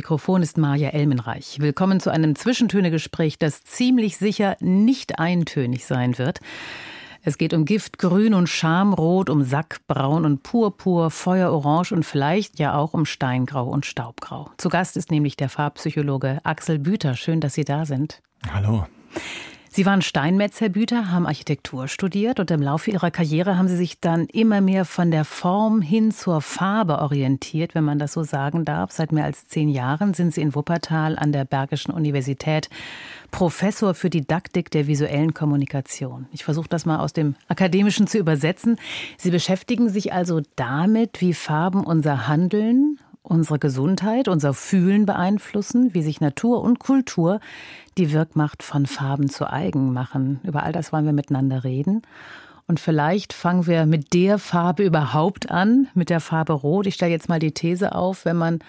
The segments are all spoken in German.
Mikrofon ist Maja Elmenreich. Willkommen zu einem Zwischentönegespräch, das ziemlich sicher nicht eintönig sein wird. Es geht um Giftgrün und Schamrot, um Sackbraun und Purpur, Feuerorange und vielleicht ja auch um Steingrau und Staubgrau. Zu Gast ist nämlich der Farbpsychologe Axel Büter. Schön, dass Sie da sind. Hallo. Sie waren Steinmetzerbüter, haben Architektur studiert und im Laufe Ihrer Karriere haben Sie sich dann immer mehr von der Form hin zur Farbe orientiert, wenn man das so sagen darf. Seit mehr als zehn Jahren sind Sie in Wuppertal an der Bergischen Universität Professor für Didaktik der visuellen Kommunikation. Ich versuche das mal aus dem Akademischen zu übersetzen. Sie beschäftigen sich also damit, wie Farben unser Handeln, unsere Gesundheit, unser Fühlen beeinflussen, wie sich Natur und Kultur die Wirkmacht von Farben zu eigen machen. Über all das wollen wir miteinander reden. Und vielleicht fangen wir mit der Farbe überhaupt an, mit der Farbe Rot. Ich stelle jetzt mal die These auf, wenn man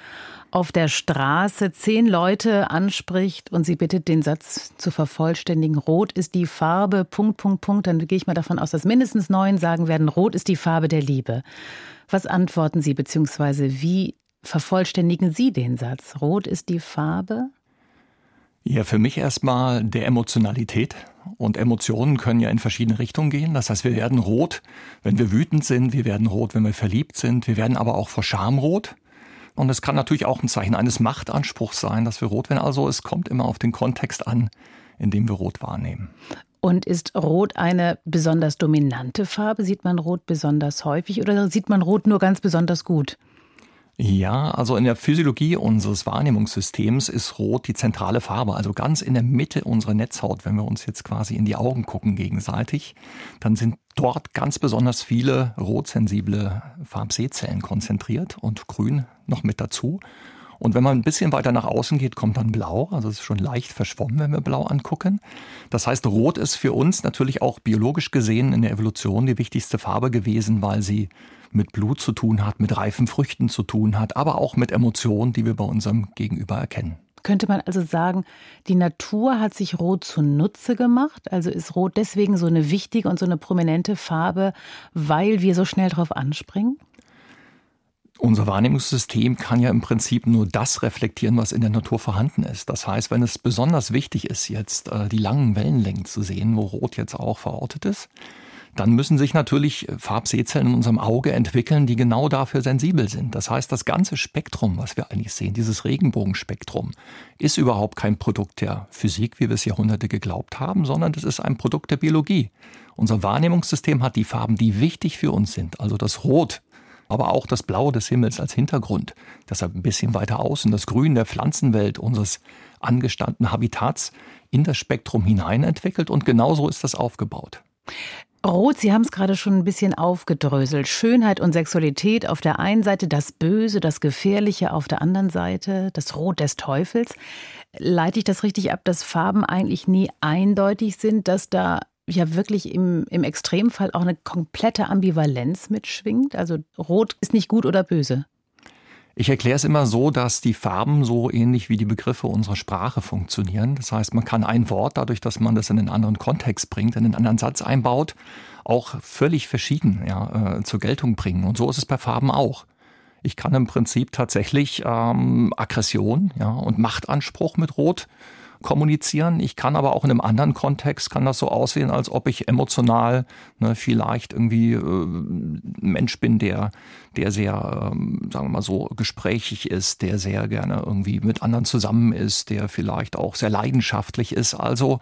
auf der Straße zehn Leute anspricht und sie bittet, den Satz zu vervollständigen. Rot ist die Farbe, Punkt, Punkt, Punkt. Dann gehe ich mal davon aus, dass mindestens neun sagen werden, Rot ist die Farbe der Liebe. Was antworten Sie, beziehungsweise wie vervollständigen Sie den Satz? Rot ist die Farbe? Ja, für mich erstmal der Emotionalität. Und Emotionen können ja in verschiedene Richtungen gehen. Das heißt, wir werden rot, wenn wir wütend sind, wir werden rot, wenn wir verliebt sind, wir werden aber auch vor Scham rot. Und es kann natürlich auch ein Zeichen eines Machtanspruchs sein, dass wir rot werden. Also es kommt immer auf den Kontext an, in dem wir rot wahrnehmen. Und ist Rot eine besonders dominante Farbe? Sieht man Rot besonders häufig oder sieht man Rot nur ganz besonders gut? Ja, also in der Physiologie unseres Wahrnehmungssystems ist Rot die zentrale Farbe, also ganz in der Mitte unserer Netzhaut. Wenn wir uns jetzt quasi in die Augen gucken gegenseitig, dann sind dort ganz besonders viele rotsensible Farbsehzellen konzentriert und grün noch mit dazu. Und wenn man ein bisschen weiter nach außen geht, kommt dann Blau. Also es ist schon leicht verschwommen, wenn wir Blau angucken. Das heißt, Rot ist für uns natürlich auch biologisch gesehen in der Evolution die wichtigste Farbe gewesen, weil sie mit Blut zu tun hat, mit reifen Früchten zu tun hat, aber auch mit Emotionen, die wir bei unserem Gegenüber erkennen. Könnte man also sagen, die Natur hat sich Rot zunutze gemacht? Also ist Rot deswegen so eine wichtige und so eine prominente Farbe, weil wir so schnell darauf anspringen? Unser Wahrnehmungssystem kann ja im Prinzip nur das reflektieren, was in der Natur vorhanden ist. Das heißt, wenn es besonders wichtig ist, jetzt äh, die langen Wellenlängen zu sehen, wo Rot jetzt auch verortet ist, dann müssen sich natürlich Farbsehzellen in unserem Auge entwickeln, die genau dafür sensibel sind. Das heißt, das ganze Spektrum, was wir eigentlich sehen, dieses Regenbogenspektrum, ist überhaupt kein Produkt der Physik, wie wir es Jahrhunderte geglaubt haben, sondern das ist ein Produkt der Biologie. Unser Wahrnehmungssystem hat die Farben, die wichtig für uns sind, also das Rot, aber auch das Blau des Himmels als Hintergrund, deshalb ein bisschen weiter außen, das Grün der Pflanzenwelt, unseres angestammten Habitats in das Spektrum hinein entwickelt und genauso ist das aufgebaut. Rot, Sie haben es gerade schon ein bisschen aufgedröselt. Schönheit und Sexualität auf der einen Seite, das Böse, das Gefährliche auf der anderen Seite, das Rot des Teufels. Leite ich das richtig ab, dass Farben eigentlich nie eindeutig sind, dass da ja wirklich im, im Extremfall auch eine komplette Ambivalenz mitschwingt? Also Rot ist nicht gut oder böse. Ich erkläre es immer so, dass die Farben so ähnlich wie die Begriffe unserer Sprache funktionieren. Das heißt, man kann ein Wort, dadurch, dass man das in einen anderen Kontext bringt, in einen anderen Satz einbaut, auch völlig verschieden ja, äh, zur Geltung bringen. Und so ist es bei Farben auch. Ich kann im Prinzip tatsächlich ähm, Aggression ja, und Machtanspruch mit Rot kommunizieren. Ich kann aber auch in einem anderen Kontext, kann das so aussehen, als ob ich emotional ne, vielleicht irgendwie äh, ein Mensch bin, der, der sehr, ähm, sagen wir mal so, gesprächig ist, der sehr gerne irgendwie mit anderen zusammen ist, der vielleicht auch sehr leidenschaftlich ist. Also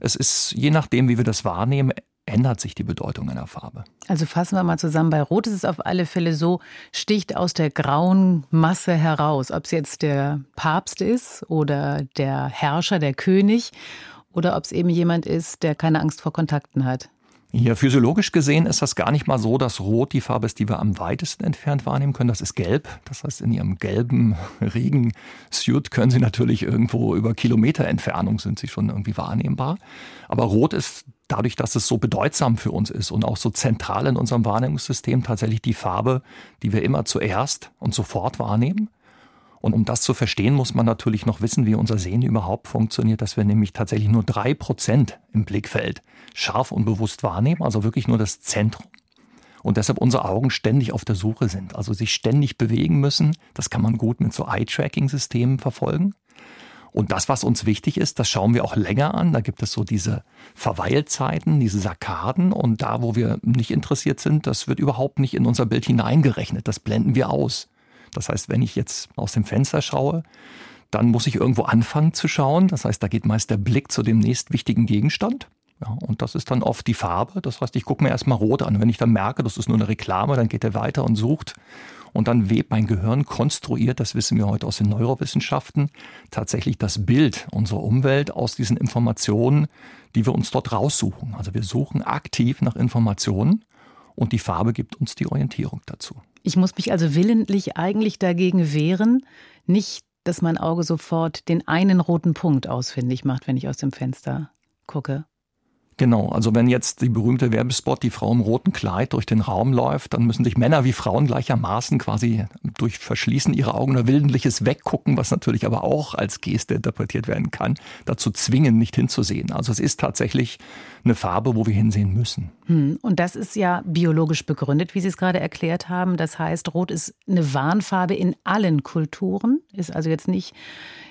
es ist, je nachdem, wie wir das wahrnehmen, ändert sich die Bedeutung einer Farbe. Also fassen wir mal zusammen. Bei Rot ist es auf alle Fälle so, sticht aus der grauen Masse heraus, ob es jetzt der Papst ist oder der Herrscher, der König oder ob es eben jemand ist, der keine Angst vor Kontakten hat. Ja, physiologisch gesehen ist das gar nicht mal so, dass Rot die Farbe ist, die wir am weitesten entfernt wahrnehmen können. Das ist Gelb. Das heißt, in Ihrem gelben Regensuit können Sie natürlich irgendwo über Kilometer Entfernung sind Sie schon irgendwie wahrnehmbar. Aber Rot ist dadurch, dass es so bedeutsam für uns ist und auch so zentral in unserem Wahrnehmungssystem tatsächlich die Farbe, die wir immer zuerst und sofort wahrnehmen. Und um das zu verstehen, muss man natürlich noch wissen, wie unser Sehen überhaupt funktioniert, dass wir nämlich tatsächlich nur drei Prozent im Blickfeld scharf und bewusst wahrnehmen, also wirklich nur das Zentrum. Und deshalb unsere Augen ständig auf der Suche sind, also sich ständig bewegen müssen. Das kann man gut mit so Eye-Tracking-Systemen verfolgen. Und das, was uns wichtig ist, das schauen wir auch länger an. Da gibt es so diese Verweilzeiten, diese Sarkaden. Und da, wo wir nicht interessiert sind, das wird überhaupt nicht in unser Bild hineingerechnet. Das blenden wir aus. Das heißt, wenn ich jetzt aus dem Fenster schaue, dann muss ich irgendwo anfangen zu schauen. Das heißt, da geht meist der Blick zu dem nächstwichtigen Gegenstand. Ja, und das ist dann oft die Farbe. Das heißt, ich gucke mir erstmal rot an. Wenn ich dann merke, das ist nur eine Reklame, dann geht er weiter und sucht. Und dann webt mein Gehirn konstruiert, das wissen wir heute aus den Neurowissenschaften, tatsächlich das Bild unserer Umwelt aus diesen Informationen, die wir uns dort raussuchen. Also wir suchen aktiv nach Informationen und die Farbe gibt uns die Orientierung dazu. Ich muss mich also willentlich eigentlich dagegen wehren, nicht, dass mein Auge sofort den einen roten Punkt ausfindig macht, wenn ich aus dem Fenster gucke. Genau, also wenn jetzt die berühmte Werbespot, die Frau im roten Kleid durch den Raum läuft, dann müssen sich Männer wie Frauen gleichermaßen quasi durch Verschließen ihrer Augen oder willentliches Weggucken, was natürlich aber auch als Geste interpretiert werden kann, dazu zwingen, nicht hinzusehen. Also es ist tatsächlich eine Farbe, wo wir hinsehen müssen. Hm, und das ist ja biologisch begründet, wie Sie es gerade erklärt haben. Das heißt, Rot ist eine Warnfarbe in allen Kulturen, ist also jetzt nicht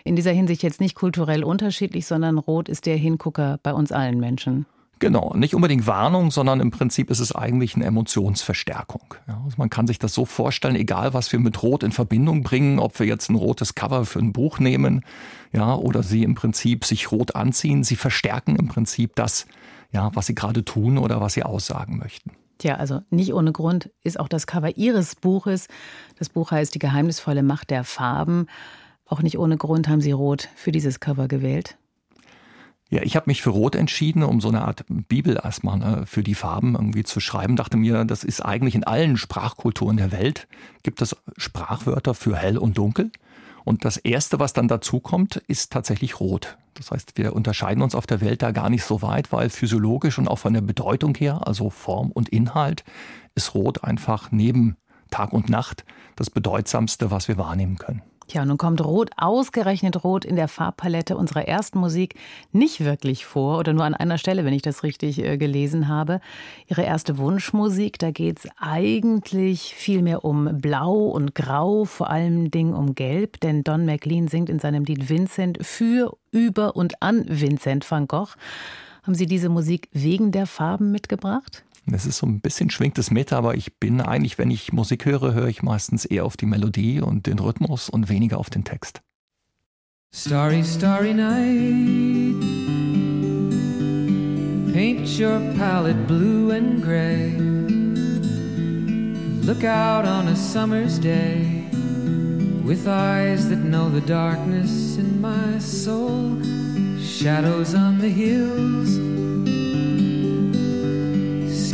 in dieser Hinsicht jetzt nicht kulturell unterschiedlich, sondern Rot ist der Hingucker bei uns allen Menschen. Genau, nicht unbedingt Warnung, sondern im Prinzip ist es eigentlich eine Emotionsverstärkung. Ja, also man kann sich das so vorstellen, egal was wir mit Rot in Verbindung bringen, ob wir jetzt ein rotes Cover für ein Buch nehmen, ja, oder sie im Prinzip sich rot anziehen, sie verstärken im Prinzip das, ja, was sie gerade tun oder was sie aussagen möchten. Tja, also nicht ohne Grund ist auch das Cover Ihres Buches, das Buch heißt Die geheimnisvolle Macht der Farben, auch nicht ohne Grund haben Sie Rot für dieses Cover gewählt. Ja, ich habe mich für Rot entschieden, um so eine Art Bibel erstmal ne, für die Farben irgendwie zu schreiben. Dachte mir, das ist eigentlich in allen Sprachkulturen der Welt, gibt es Sprachwörter für hell und dunkel. Und das Erste, was dann dazu kommt, ist tatsächlich Rot. Das heißt, wir unterscheiden uns auf der Welt da gar nicht so weit, weil physiologisch und auch von der Bedeutung her, also Form und Inhalt, ist Rot einfach neben Tag und Nacht das Bedeutsamste, was wir wahrnehmen können. Tja, nun kommt Rot, ausgerechnet Rot in der Farbpalette unserer ersten Musik nicht wirklich vor oder nur an einer Stelle, wenn ich das richtig äh, gelesen habe. Ihre erste Wunschmusik, da geht es eigentlich viel mehr um Blau und Grau, vor allem Dingen um Gelb, denn Don McLean singt in seinem Lied Vincent für, über und an Vincent van Gogh. Haben Sie diese Musik wegen der Farben mitgebracht? Es ist so ein bisschen schwingt es mit, aber ich bin eigentlich, wenn ich Musik höre, höre ich meistens eher auf die Melodie und den Rhythmus und weniger auf den Text. Starry, starry night. Paint your palette blue and gray. Look out on a summer's day with eyes that know the darkness in my soul. Shadows on the hills.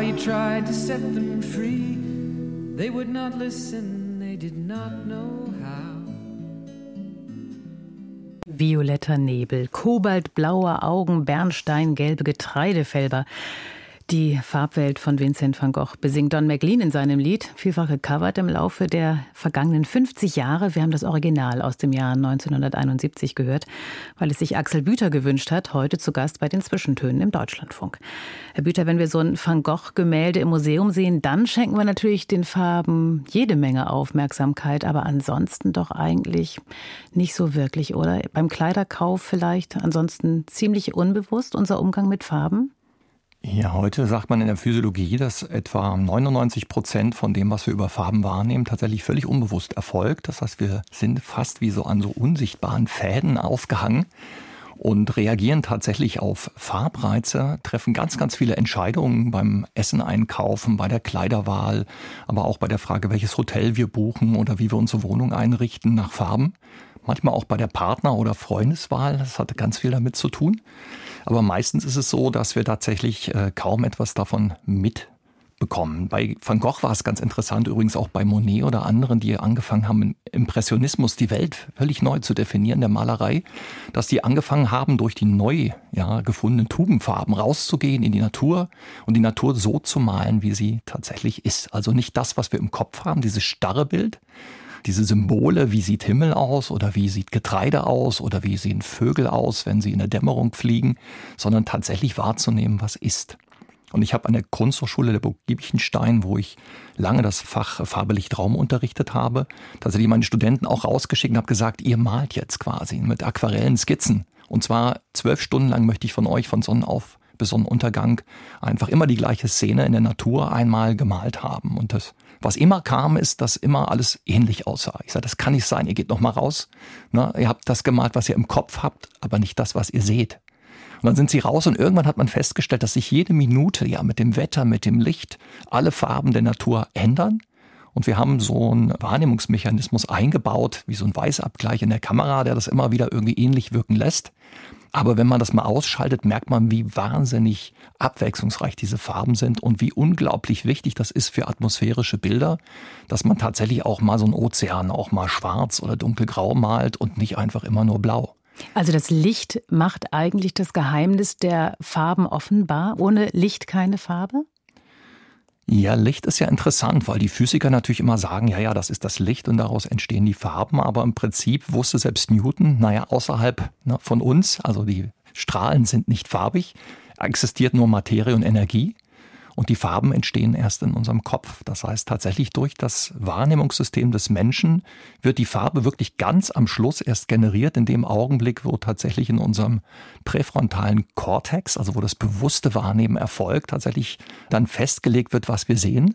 how you tried to set them free. They would not listen, they did not know how. Violetter Nebel, kobaltblaue Augen, bernsteingelbe Getreidefelber. Die Farbwelt von Vincent van Gogh besingt Don McLean in seinem Lied, vielfach gecovert im Laufe der vergangenen 50 Jahre. Wir haben das Original aus dem Jahr 1971 gehört, weil es sich Axel Büter gewünscht hat, heute zu Gast bei den Zwischentönen im Deutschlandfunk. Herr Büter, wenn wir so ein Van Gogh-Gemälde im Museum sehen, dann schenken wir natürlich den Farben jede Menge Aufmerksamkeit, aber ansonsten doch eigentlich nicht so wirklich, oder? Beim Kleiderkauf vielleicht ansonsten ziemlich unbewusst unser Umgang mit Farben? Ja, heute sagt man in der Physiologie, dass etwa 99 Prozent von dem, was wir über Farben wahrnehmen, tatsächlich völlig unbewusst erfolgt. Das heißt, wir sind fast wie so an so unsichtbaren Fäden aufgehangen und reagieren tatsächlich auf Farbreize, treffen ganz, ganz viele Entscheidungen beim Essen einkaufen, bei der Kleiderwahl, aber auch bei der Frage, welches Hotel wir buchen oder wie wir unsere Wohnung einrichten nach Farben. Manchmal auch bei der Partner- oder Freundeswahl. Das hatte ganz viel damit zu tun. Aber meistens ist es so, dass wir tatsächlich äh, kaum etwas davon mitbekommen. Bei Van Gogh war es ganz interessant, übrigens auch bei Monet oder anderen, die angefangen haben, im Impressionismus die Welt völlig neu zu definieren, der Malerei, dass die angefangen haben, durch die neu ja, gefundenen Tubenfarben rauszugehen in die Natur und die Natur so zu malen, wie sie tatsächlich ist. Also nicht das, was wir im Kopf haben, dieses starre Bild, diese Symbole, wie sieht Himmel aus oder wie sieht Getreide aus oder wie sehen Vögel aus, wenn sie in der Dämmerung fliegen, sondern tatsächlich wahrzunehmen, was ist. Und ich habe an der Kunsthochschule der Burg Giebichenstein, wo ich lange das Fach Farbe Licht Raum unterrichtet habe, tatsächlich meine Studenten auch rausgeschickt und habe gesagt, ihr malt jetzt quasi mit Aquarellen Skizzen. Und zwar zwölf Stunden lang möchte ich von euch von Sonnenauf bis Sonnenuntergang einfach immer die gleiche Szene in der Natur einmal gemalt haben. Und das was immer kam, ist, dass immer alles ähnlich aussah. Ich sage, das kann nicht sein. Ihr geht noch mal raus. Ne? Ihr habt das gemalt, was ihr im Kopf habt, aber nicht das, was ihr seht. Und dann sind sie raus und irgendwann hat man festgestellt, dass sich jede Minute ja mit dem Wetter, mit dem Licht alle Farben der Natur ändern. Und wir haben so einen Wahrnehmungsmechanismus eingebaut, wie so ein Weißabgleich in der Kamera, der das immer wieder irgendwie ähnlich wirken lässt. Aber wenn man das mal ausschaltet, merkt man, wie wahnsinnig abwechslungsreich diese Farben sind und wie unglaublich wichtig das ist für atmosphärische Bilder, dass man tatsächlich auch mal so einen Ozean auch mal schwarz oder dunkelgrau malt und nicht einfach immer nur blau. Also das Licht macht eigentlich das Geheimnis der Farben offenbar. Ohne Licht keine Farbe? Ja, Licht ist ja interessant, weil die Physiker natürlich immer sagen, ja, ja, das ist das Licht und daraus entstehen die Farben. Aber im Prinzip wusste selbst Newton, naja, außerhalb ne, von uns, also die Strahlen sind nicht farbig, existiert nur Materie und Energie. Und die Farben entstehen erst in unserem Kopf. Das heißt, tatsächlich durch das Wahrnehmungssystem des Menschen wird die Farbe wirklich ganz am Schluss erst generiert, in dem Augenblick, wo tatsächlich in unserem präfrontalen Kortex, also wo das bewusste Wahrnehmen erfolgt, tatsächlich dann festgelegt wird, was wir sehen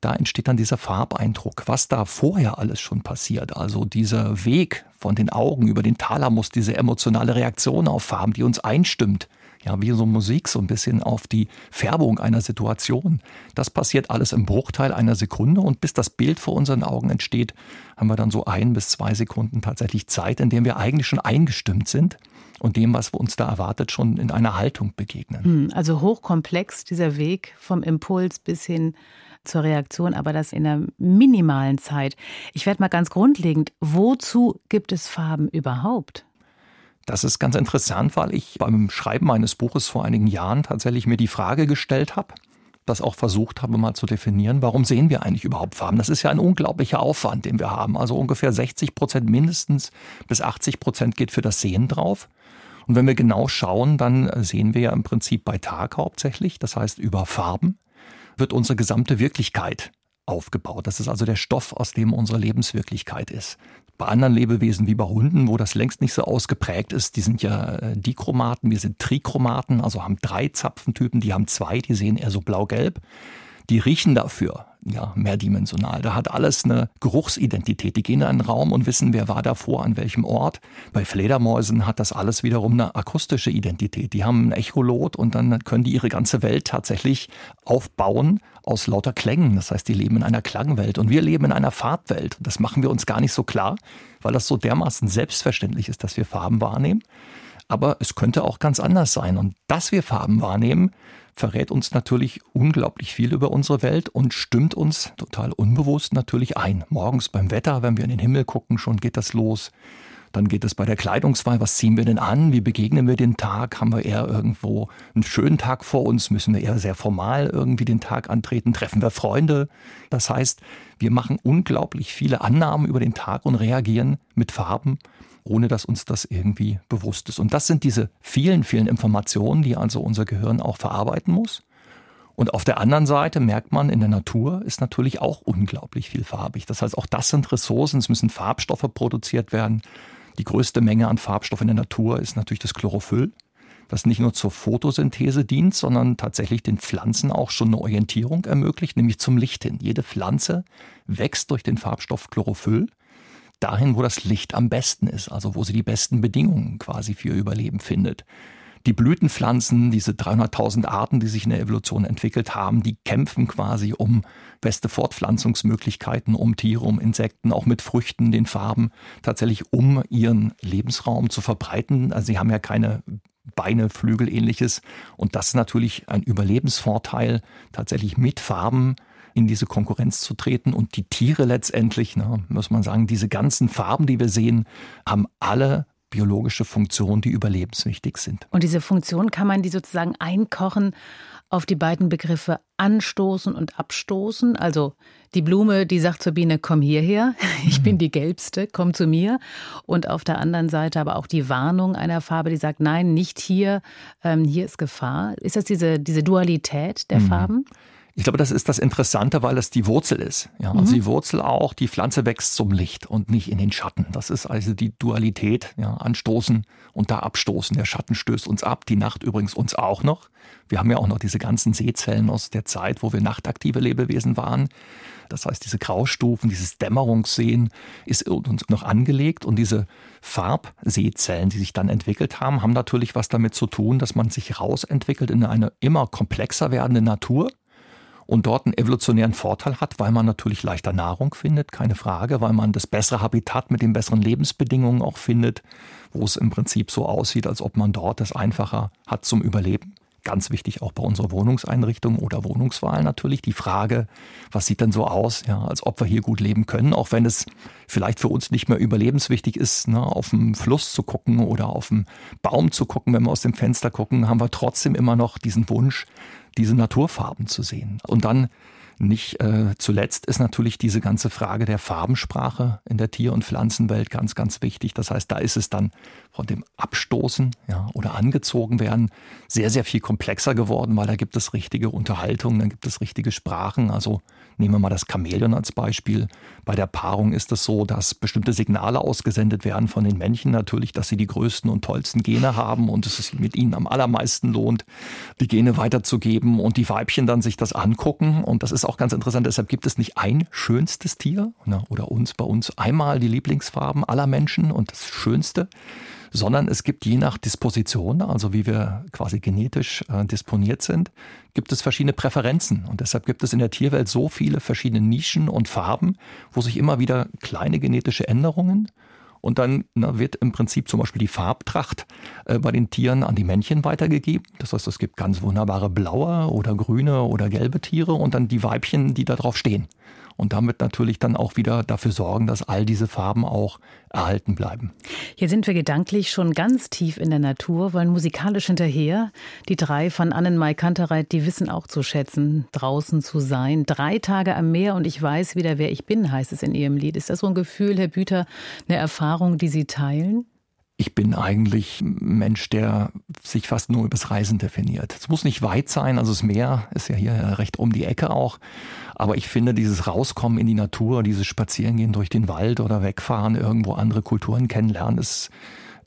da entsteht dann dieser Farbeindruck. Was da vorher alles schon passiert, also dieser Weg von den Augen über den Thalamus, diese emotionale Reaktion auf Farben, die uns einstimmt, ja, wie so Musik so ein bisschen auf die Färbung einer Situation. Das passiert alles im Bruchteil einer Sekunde und bis das Bild vor unseren Augen entsteht, haben wir dann so ein bis zwei Sekunden tatsächlich Zeit, in dem wir eigentlich schon eingestimmt sind und dem, was uns da erwartet, schon in einer Haltung begegnen. Hm, also hochkomplex dieser Weg vom Impuls bis hin zur Reaktion, aber das in einer minimalen Zeit. Ich werde mal ganz grundlegend, wozu gibt es Farben überhaupt? Das ist ganz interessant, weil ich beim Schreiben meines Buches vor einigen Jahren tatsächlich mir die Frage gestellt habe, das auch versucht habe mal zu definieren, warum sehen wir eigentlich überhaupt Farben? Das ist ja ein unglaublicher Aufwand, den wir haben. Also ungefähr 60 Prozent mindestens bis 80 Prozent geht für das Sehen drauf. Und wenn wir genau schauen, dann sehen wir ja im Prinzip bei Tag hauptsächlich, das heißt über Farben, wird unsere gesamte Wirklichkeit aufgebaut. Das ist also der Stoff, aus dem unsere Lebenswirklichkeit ist. Bei anderen Lebewesen wie bei Hunden, wo das längst nicht so ausgeprägt ist, die sind ja äh, Dichromaten, wir sind Trichromaten, also haben drei Zapfentypen, die haben zwei, die sehen eher so blau-gelb. Die riechen dafür ja, mehrdimensional. Da hat alles eine Geruchsidentität. Die gehen in einen Raum und wissen, wer war davor, an welchem Ort. Bei Fledermäusen hat das alles wiederum eine akustische Identität. Die haben ein Echolot und dann können die ihre ganze Welt tatsächlich aufbauen aus lauter Klängen. Das heißt, die leben in einer Klangwelt und wir leben in einer Farbwelt. Das machen wir uns gar nicht so klar, weil das so dermaßen selbstverständlich ist, dass wir Farben wahrnehmen. Aber es könnte auch ganz anders sein. Und dass wir Farben wahrnehmen, verrät uns natürlich unglaublich viel über unsere Welt und stimmt uns total unbewusst natürlich ein. Morgens beim Wetter, wenn wir in den Himmel gucken, schon geht das los. Dann geht es bei der Kleidungswahl, was ziehen wir denn an? Wie begegnen wir den Tag? Haben wir eher irgendwo einen schönen Tag vor uns? Müssen wir eher sehr formal irgendwie den Tag antreten? Treffen wir Freunde? Das heißt, wir machen unglaublich viele Annahmen über den Tag und reagieren mit Farben ohne dass uns das irgendwie bewusst ist. Und das sind diese vielen, vielen Informationen, die also unser Gehirn auch verarbeiten muss. Und auf der anderen Seite merkt man, in der Natur ist natürlich auch unglaublich viel farbig. Das heißt, auch das sind Ressourcen, es müssen Farbstoffe produziert werden. Die größte Menge an Farbstoff in der Natur ist natürlich das Chlorophyll. das nicht nur zur Photosynthese dient, sondern tatsächlich den Pflanzen auch schon eine Orientierung ermöglicht, nämlich zum Licht hin. Jede Pflanze wächst durch den Farbstoff Chlorophyll dahin, wo das Licht am besten ist, also wo sie die besten Bedingungen quasi für ihr Überleben findet. Die Blütenpflanzen, diese 300.000 Arten, die sich in der Evolution entwickelt haben, die kämpfen quasi um beste Fortpflanzungsmöglichkeiten, um Tiere, um Insekten, auch mit Früchten, den Farben, tatsächlich um ihren Lebensraum zu verbreiten. Also sie haben ja keine Beine, Flügel, ähnliches. Und das ist natürlich ein Überlebensvorteil, tatsächlich mit Farben in diese Konkurrenz zu treten. Und die Tiere letztendlich, ne, muss man sagen, diese ganzen Farben, die wir sehen, haben alle biologische Funktionen, die überlebenswichtig sind. Und diese Funktion kann man die sozusagen einkochen auf die beiden Begriffe anstoßen und abstoßen. Also die Blume, die sagt zur Biene, komm hierher, ich bin die gelbste, komm zu mir. Und auf der anderen Seite aber auch die Warnung einer Farbe, die sagt, nein, nicht hier, ähm, hier ist Gefahr. Ist das diese, diese Dualität der mhm. Farben? Ich glaube, das ist das Interessante, weil es die Wurzel ist. Ja, also mhm. die Wurzel auch, die Pflanze wächst zum Licht und nicht in den Schatten. Das ist also die Dualität, ja, anstoßen und da abstoßen. Der Schatten stößt uns ab, die Nacht übrigens uns auch noch. Wir haben ja auch noch diese ganzen Sehzellen aus der Zeit, wo wir nachtaktive Lebewesen waren. Das heißt, diese Graustufen, dieses Dämmerungssehen ist uns noch angelegt und diese Farbsehzellen, die sich dann entwickelt haben, haben natürlich was damit zu tun, dass man sich rausentwickelt in eine immer komplexer werdende Natur und dort einen evolutionären Vorteil hat, weil man natürlich leichter Nahrung findet, keine Frage, weil man das bessere Habitat mit den besseren Lebensbedingungen auch findet, wo es im Prinzip so aussieht, als ob man dort es einfacher hat zum Überleben. Ganz wichtig auch bei unserer Wohnungseinrichtung oder Wohnungswahl natürlich die Frage, was sieht denn so aus, ja, als ob wir hier gut leben können, auch wenn es vielleicht für uns nicht mehr überlebenswichtig ist, ne, auf dem Fluss zu gucken oder auf dem Baum zu gucken, wenn wir aus dem Fenster gucken, haben wir trotzdem immer noch diesen Wunsch, diese Naturfarben zu sehen. Und dann nicht äh, zuletzt ist natürlich diese ganze Frage der Farbensprache in der Tier- und Pflanzenwelt ganz, ganz wichtig. Das heißt, da ist es dann von dem Abstoßen ja, oder angezogen werden sehr, sehr viel komplexer geworden, weil da gibt es richtige Unterhaltungen, dann gibt es richtige Sprachen. Also nehmen wir mal das Chamäleon als Beispiel. Bei der Paarung ist es so, dass bestimmte Signale ausgesendet werden von den Männchen natürlich, dass sie die größten und tollsten Gene haben und es sich mit ihnen am allermeisten lohnt, die Gene weiterzugeben und die Weibchen dann sich das angucken. Und das ist auch ganz interessant. Deshalb gibt es nicht ein schönstes Tier ne, oder uns bei uns einmal die Lieblingsfarben aller Menschen und das Schönste, sondern es gibt je nach Disposition, also wie wir quasi genetisch äh, disponiert sind, gibt es verschiedene Präferenzen. Und deshalb gibt es in der Tierwelt so viele verschiedene Nischen und Farben, wo sich immer wieder kleine genetische Änderungen und dann na, wird im Prinzip zum Beispiel die Farbtracht äh, bei den Tieren an die Männchen weitergegeben. Das heißt, es gibt ganz wunderbare blaue oder grüne oder gelbe Tiere und dann die Weibchen, die da drauf stehen und damit natürlich dann auch wieder dafür sorgen, dass all diese Farben auch erhalten bleiben. Hier sind wir gedanklich schon ganz tief in der Natur, wollen musikalisch hinterher. Die drei von Annenmai Kantereit, die wissen auch zu schätzen, draußen zu sein. Drei Tage am Meer und ich weiß wieder, wer ich bin, heißt es in ihrem Lied. Ist das so ein Gefühl, Herr Büter, eine Erfahrung, die Sie teilen? Ich bin eigentlich ein Mensch, der sich fast nur übers Reisen definiert. Es muss nicht weit sein, also das Meer ist ja hier recht um die Ecke auch. Aber ich finde, dieses Rauskommen in die Natur, dieses Spazierengehen durch den Wald oder wegfahren, irgendwo andere Kulturen kennenlernen, ist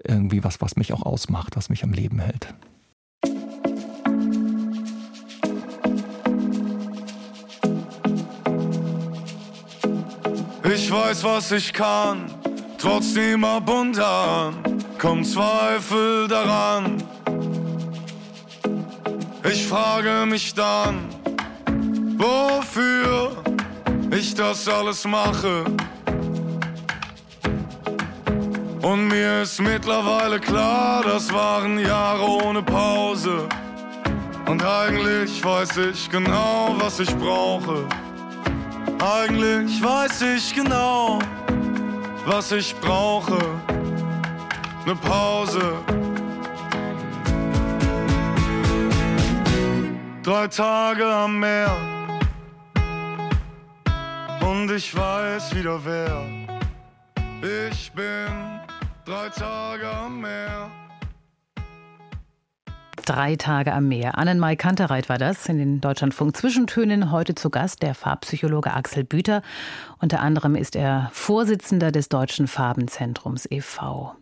irgendwie was, was mich auch ausmacht, was mich am Leben hält. Ich weiß, was ich kann, trotzdem ab und an kommt Zweifel daran. Ich frage mich dann, wofür ich das alles mache. Und mir ist mittlerweile klar, das waren Jahre ohne Pause. Und eigentlich weiß ich genau, was ich brauche. Eigentlich weiß ich genau, was ich brauche ne Pause. Drei Tage am Meer und ich weiß wieder wer. Ich bin drei Tage am Meer. Drei Tage am Meer. Annenmai Kantereit war das in den Deutschlandfunk Zwischentönen. Heute zu Gast der Farbpsychologe Axel Büter. Unter anderem ist er Vorsitzender des Deutschen Farbenzentrums e.V.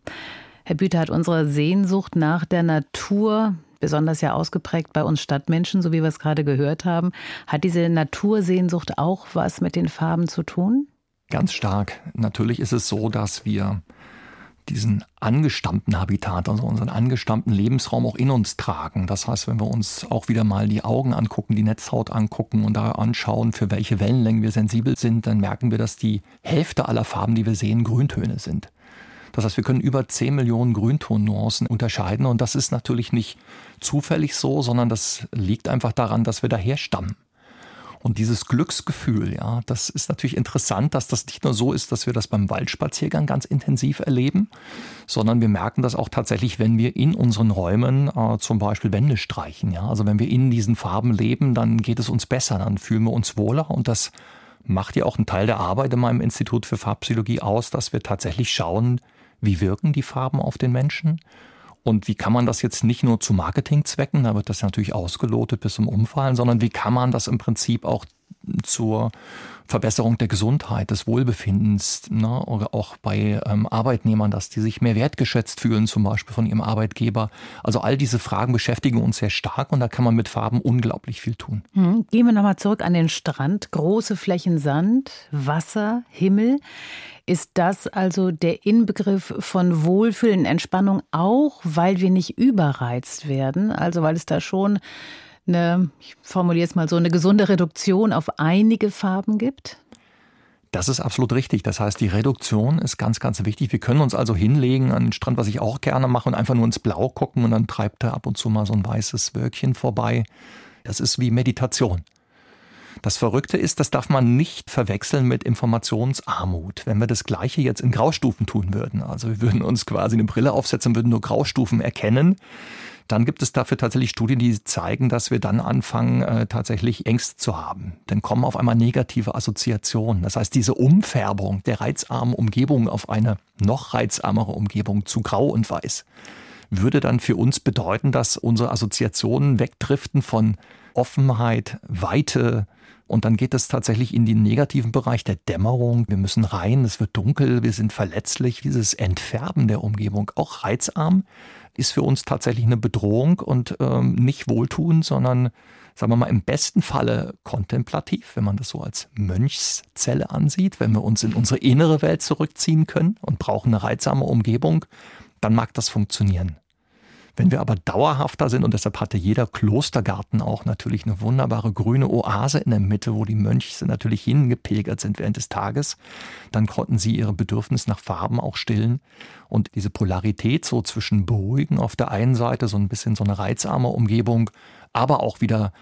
Herr Büter hat unsere Sehnsucht nach der Natur besonders ja ausgeprägt bei uns Stadtmenschen, so wie wir es gerade gehört haben. Hat diese Natursehnsucht auch was mit den Farben zu tun? Ganz stark. Natürlich ist es so, dass wir diesen angestammten Habitat, also unseren angestammten Lebensraum auch in uns tragen. Das heißt, wenn wir uns auch wieder mal die Augen angucken, die Netzhaut angucken und da anschauen, für welche Wellenlängen wir sensibel sind, dann merken wir, dass die Hälfte aller Farben, die wir sehen, Grüntöne sind. Das heißt, wir können über 10 Millionen Grüntonnuancen unterscheiden und das ist natürlich nicht zufällig so, sondern das liegt einfach daran, dass wir daher stammen. Und dieses Glücksgefühl, ja, das ist natürlich interessant, dass das nicht nur so ist, dass wir das beim Waldspaziergang ganz intensiv erleben, sondern wir merken das auch tatsächlich, wenn wir in unseren Räumen äh, zum Beispiel Wände streichen. Ja, also wenn wir in diesen Farben leben, dann geht es uns besser, dann fühlen wir uns wohler und das macht ja auch einen Teil der Arbeit in meinem Institut für Farbpsychologie aus, dass wir tatsächlich schauen, wie wirken die Farben auf den Menschen? Und wie kann man das jetzt nicht nur zu Marketingzwecken, da wird das natürlich ausgelotet bis zum Umfallen, sondern wie kann man das im Prinzip auch zur Verbesserung der Gesundheit, des Wohlbefindens ne, oder auch bei ähm, Arbeitnehmern, dass die sich mehr wertgeschätzt fühlen, zum Beispiel von ihrem Arbeitgeber. Also all diese Fragen beschäftigen uns sehr stark und da kann man mit Farben unglaublich viel tun. Hm. Gehen wir nochmal zurück an den Strand. Große Flächen Sand, Wasser, Himmel. Ist das also der Inbegriff von Wohlfühlen, Entspannung, auch weil wir nicht überreizt werden? Also weil es da schon eine, ich formuliere es mal so, eine gesunde Reduktion auf einige Farben gibt? Das ist absolut richtig. Das heißt, die Reduktion ist ganz, ganz wichtig. Wir können uns also hinlegen an den Strand, was ich auch gerne mache, und einfach nur ins Blau gucken und dann treibt da ab und zu mal so ein weißes Wölkchen vorbei. Das ist wie Meditation. Das Verrückte ist, das darf man nicht verwechseln mit Informationsarmut. Wenn wir das Gleiche jetzt in Graustufen tun würden, also wir würden uns quasi eine Brille aufsetzen, würden nur Graustufen erkennen, dann gibt es dafür tatsächlich Studien, die zeigen, dass wir dann anfangen, äh, tatsächlich Ängste zu haben. Dann kommen auf einmal negative Assoziationen. Das heißt, diese Umfärbung der reizarmen Umgebung auf eine noch reizarmere Umgebung zu grau und weiß würde dann für uns bedeuten, dass unsere Assoziationen wegdriften von Offenheit, Weite, und dann geht es tatsächlich in den negativen Bereich der Dämmerung. Wir müssen rein, es wird dunkel, wir sind verletzlich. Dieses Entfärben der Umgebung, auch reizarm, ist für uns tatsächlich eine Bedrohung und ähm, nicht wohltuend, sondern sagen wir mal im besten Falle kontemplativ, wenn man das so als Mönchszelle ansieht, wenn wir uns in unsere innere Welt zurückziehen können und brauchen eine reizame Umgebung, dann mag das funktionieren. Wenn wir aber dauerhafter sind, und deshalb hatte jeder Klostergarten auch natürlich eine wunderbare grüne Oase in der Mitte, wo die Mönche natürlich hingepilgert sind während des Tages, dann konnten sie ihre Bedürfnisse nach Farben auch stillen. Und diese Polarität so zwischen beruhigen auf der einen Seite, so ein bisschen so eine reizarme Umgebung, aber auch wieder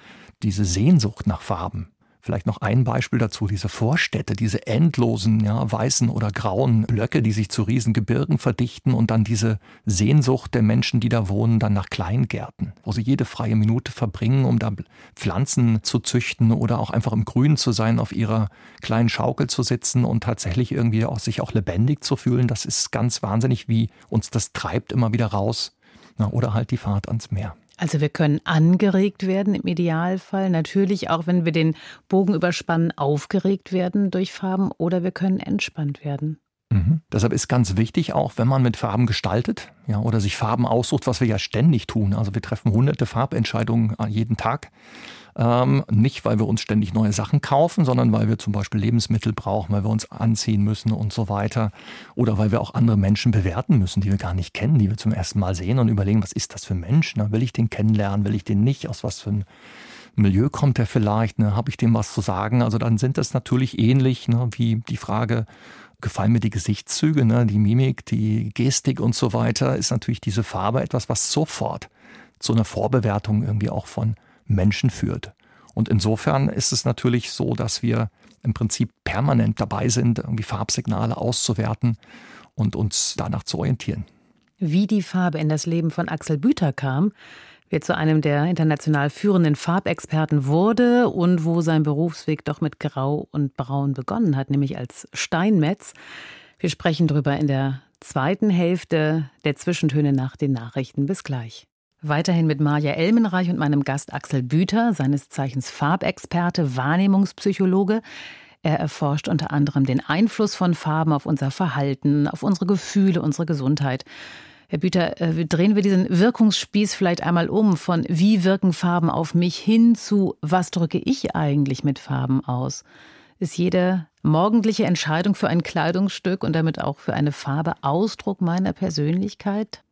diese Sehnsucht nach Farben Vielleicht noch ein Beispiel dazu, diese Vorstädte, diese endlosen, ja, weißen oder grauen Blöcke, die sich zu Riesengebirgen verdichten und dann diese Sehnsucht der Menschen, die da wohnen, dann nach Kleingärten, wo sie jede freie Minute verbringen, um da Pflanzen zu züchten oder auch einfach im Grün zu sein, auf ihrer kleinen Schaukel zu sitzen und tatsächlich irgendwie auch sich auch lebendig zu fühlen. Das ist ganz wahnsinnig, wie uns das treibt immer wieder raus. Na, oder halt die Fahrt ans Meer. Also wir können angeregt werden im Idealfall, natürlich auch, wenn wir den Bogen überspannen, aufgeregt werden durch Farben oder wir können entspannt werden. Mhm. Deshalb ist ganz wichtig, auch wenn man mit Farben gestaltet ja, oder sich Farben aussucht, was wir ja ständig tun. Also wir treffen hunderte Farbentscheidungen jeden Tag. Ähm, nicht, weil wir uns ständig neue Sachen kaufen, sondern weil wir zum Beispiel Lebensmittel brauchen, weil wir uns anziehen müssen und so weiter. Oder weil wir auch andere Menschen bewerten müssen, die wir gar nicht kennen, die wir zum ersten Mal sehen und überlegen, was ist das für ein Mensch? Ne? Will ich den kennenlernen? Will ich den nicht? Aus was für einem Milieu kommt der vielleicht? Ne? Habe ich dem was zu sagen? Also dann sind das natürlich ähnlich ne? wie die Frage, gefallen mir die Gesichtszüge, ne? die Mimik, die Gestik und so weiter, ist natürlich diese Farbe etwas, was sofort zu einer Vorbewertung irgendwie auch von Menschen führt. Und insofern ist es natürlich so, dass wir im Prinzip permanent dabei sind, irgendwie Farbsignale auszuwerten und uns danach zu orientieren. Wie die Farbe in das Leben von Axel Büter kam, wer zu einem der international führenden Farbexperten wurde und wo sein Berufsweg doch mit Grau und Braun begonnen hat, nämlich als Steinmetz. Wir sprechen darüber in der zweiten Hälfte der Zwischentöne nach den Nachrichten. Bis gleich. Weiterhin mit Maja Elmenreich und meinem Gast Axel Büter, seines Zeichens Farbexperte, Wahrnehmungspsychologe. Er erforscht unter anderem den Einfluss von Farben auf unser Verhalten, auf unsere Gefühle, unsere Gesundheit. Herr Büter, äh, drehen wir diesen Wirkungsspieß vielleicht einmal um von wie wirken Farben auf mich hin zu was drücke ich eigentlich mit Farben aus? Ist jede morgendliche Entscheidung für ein Kleidungsstück und damit auch für eine Farbe Ausdruck meiner Persönlichkeit?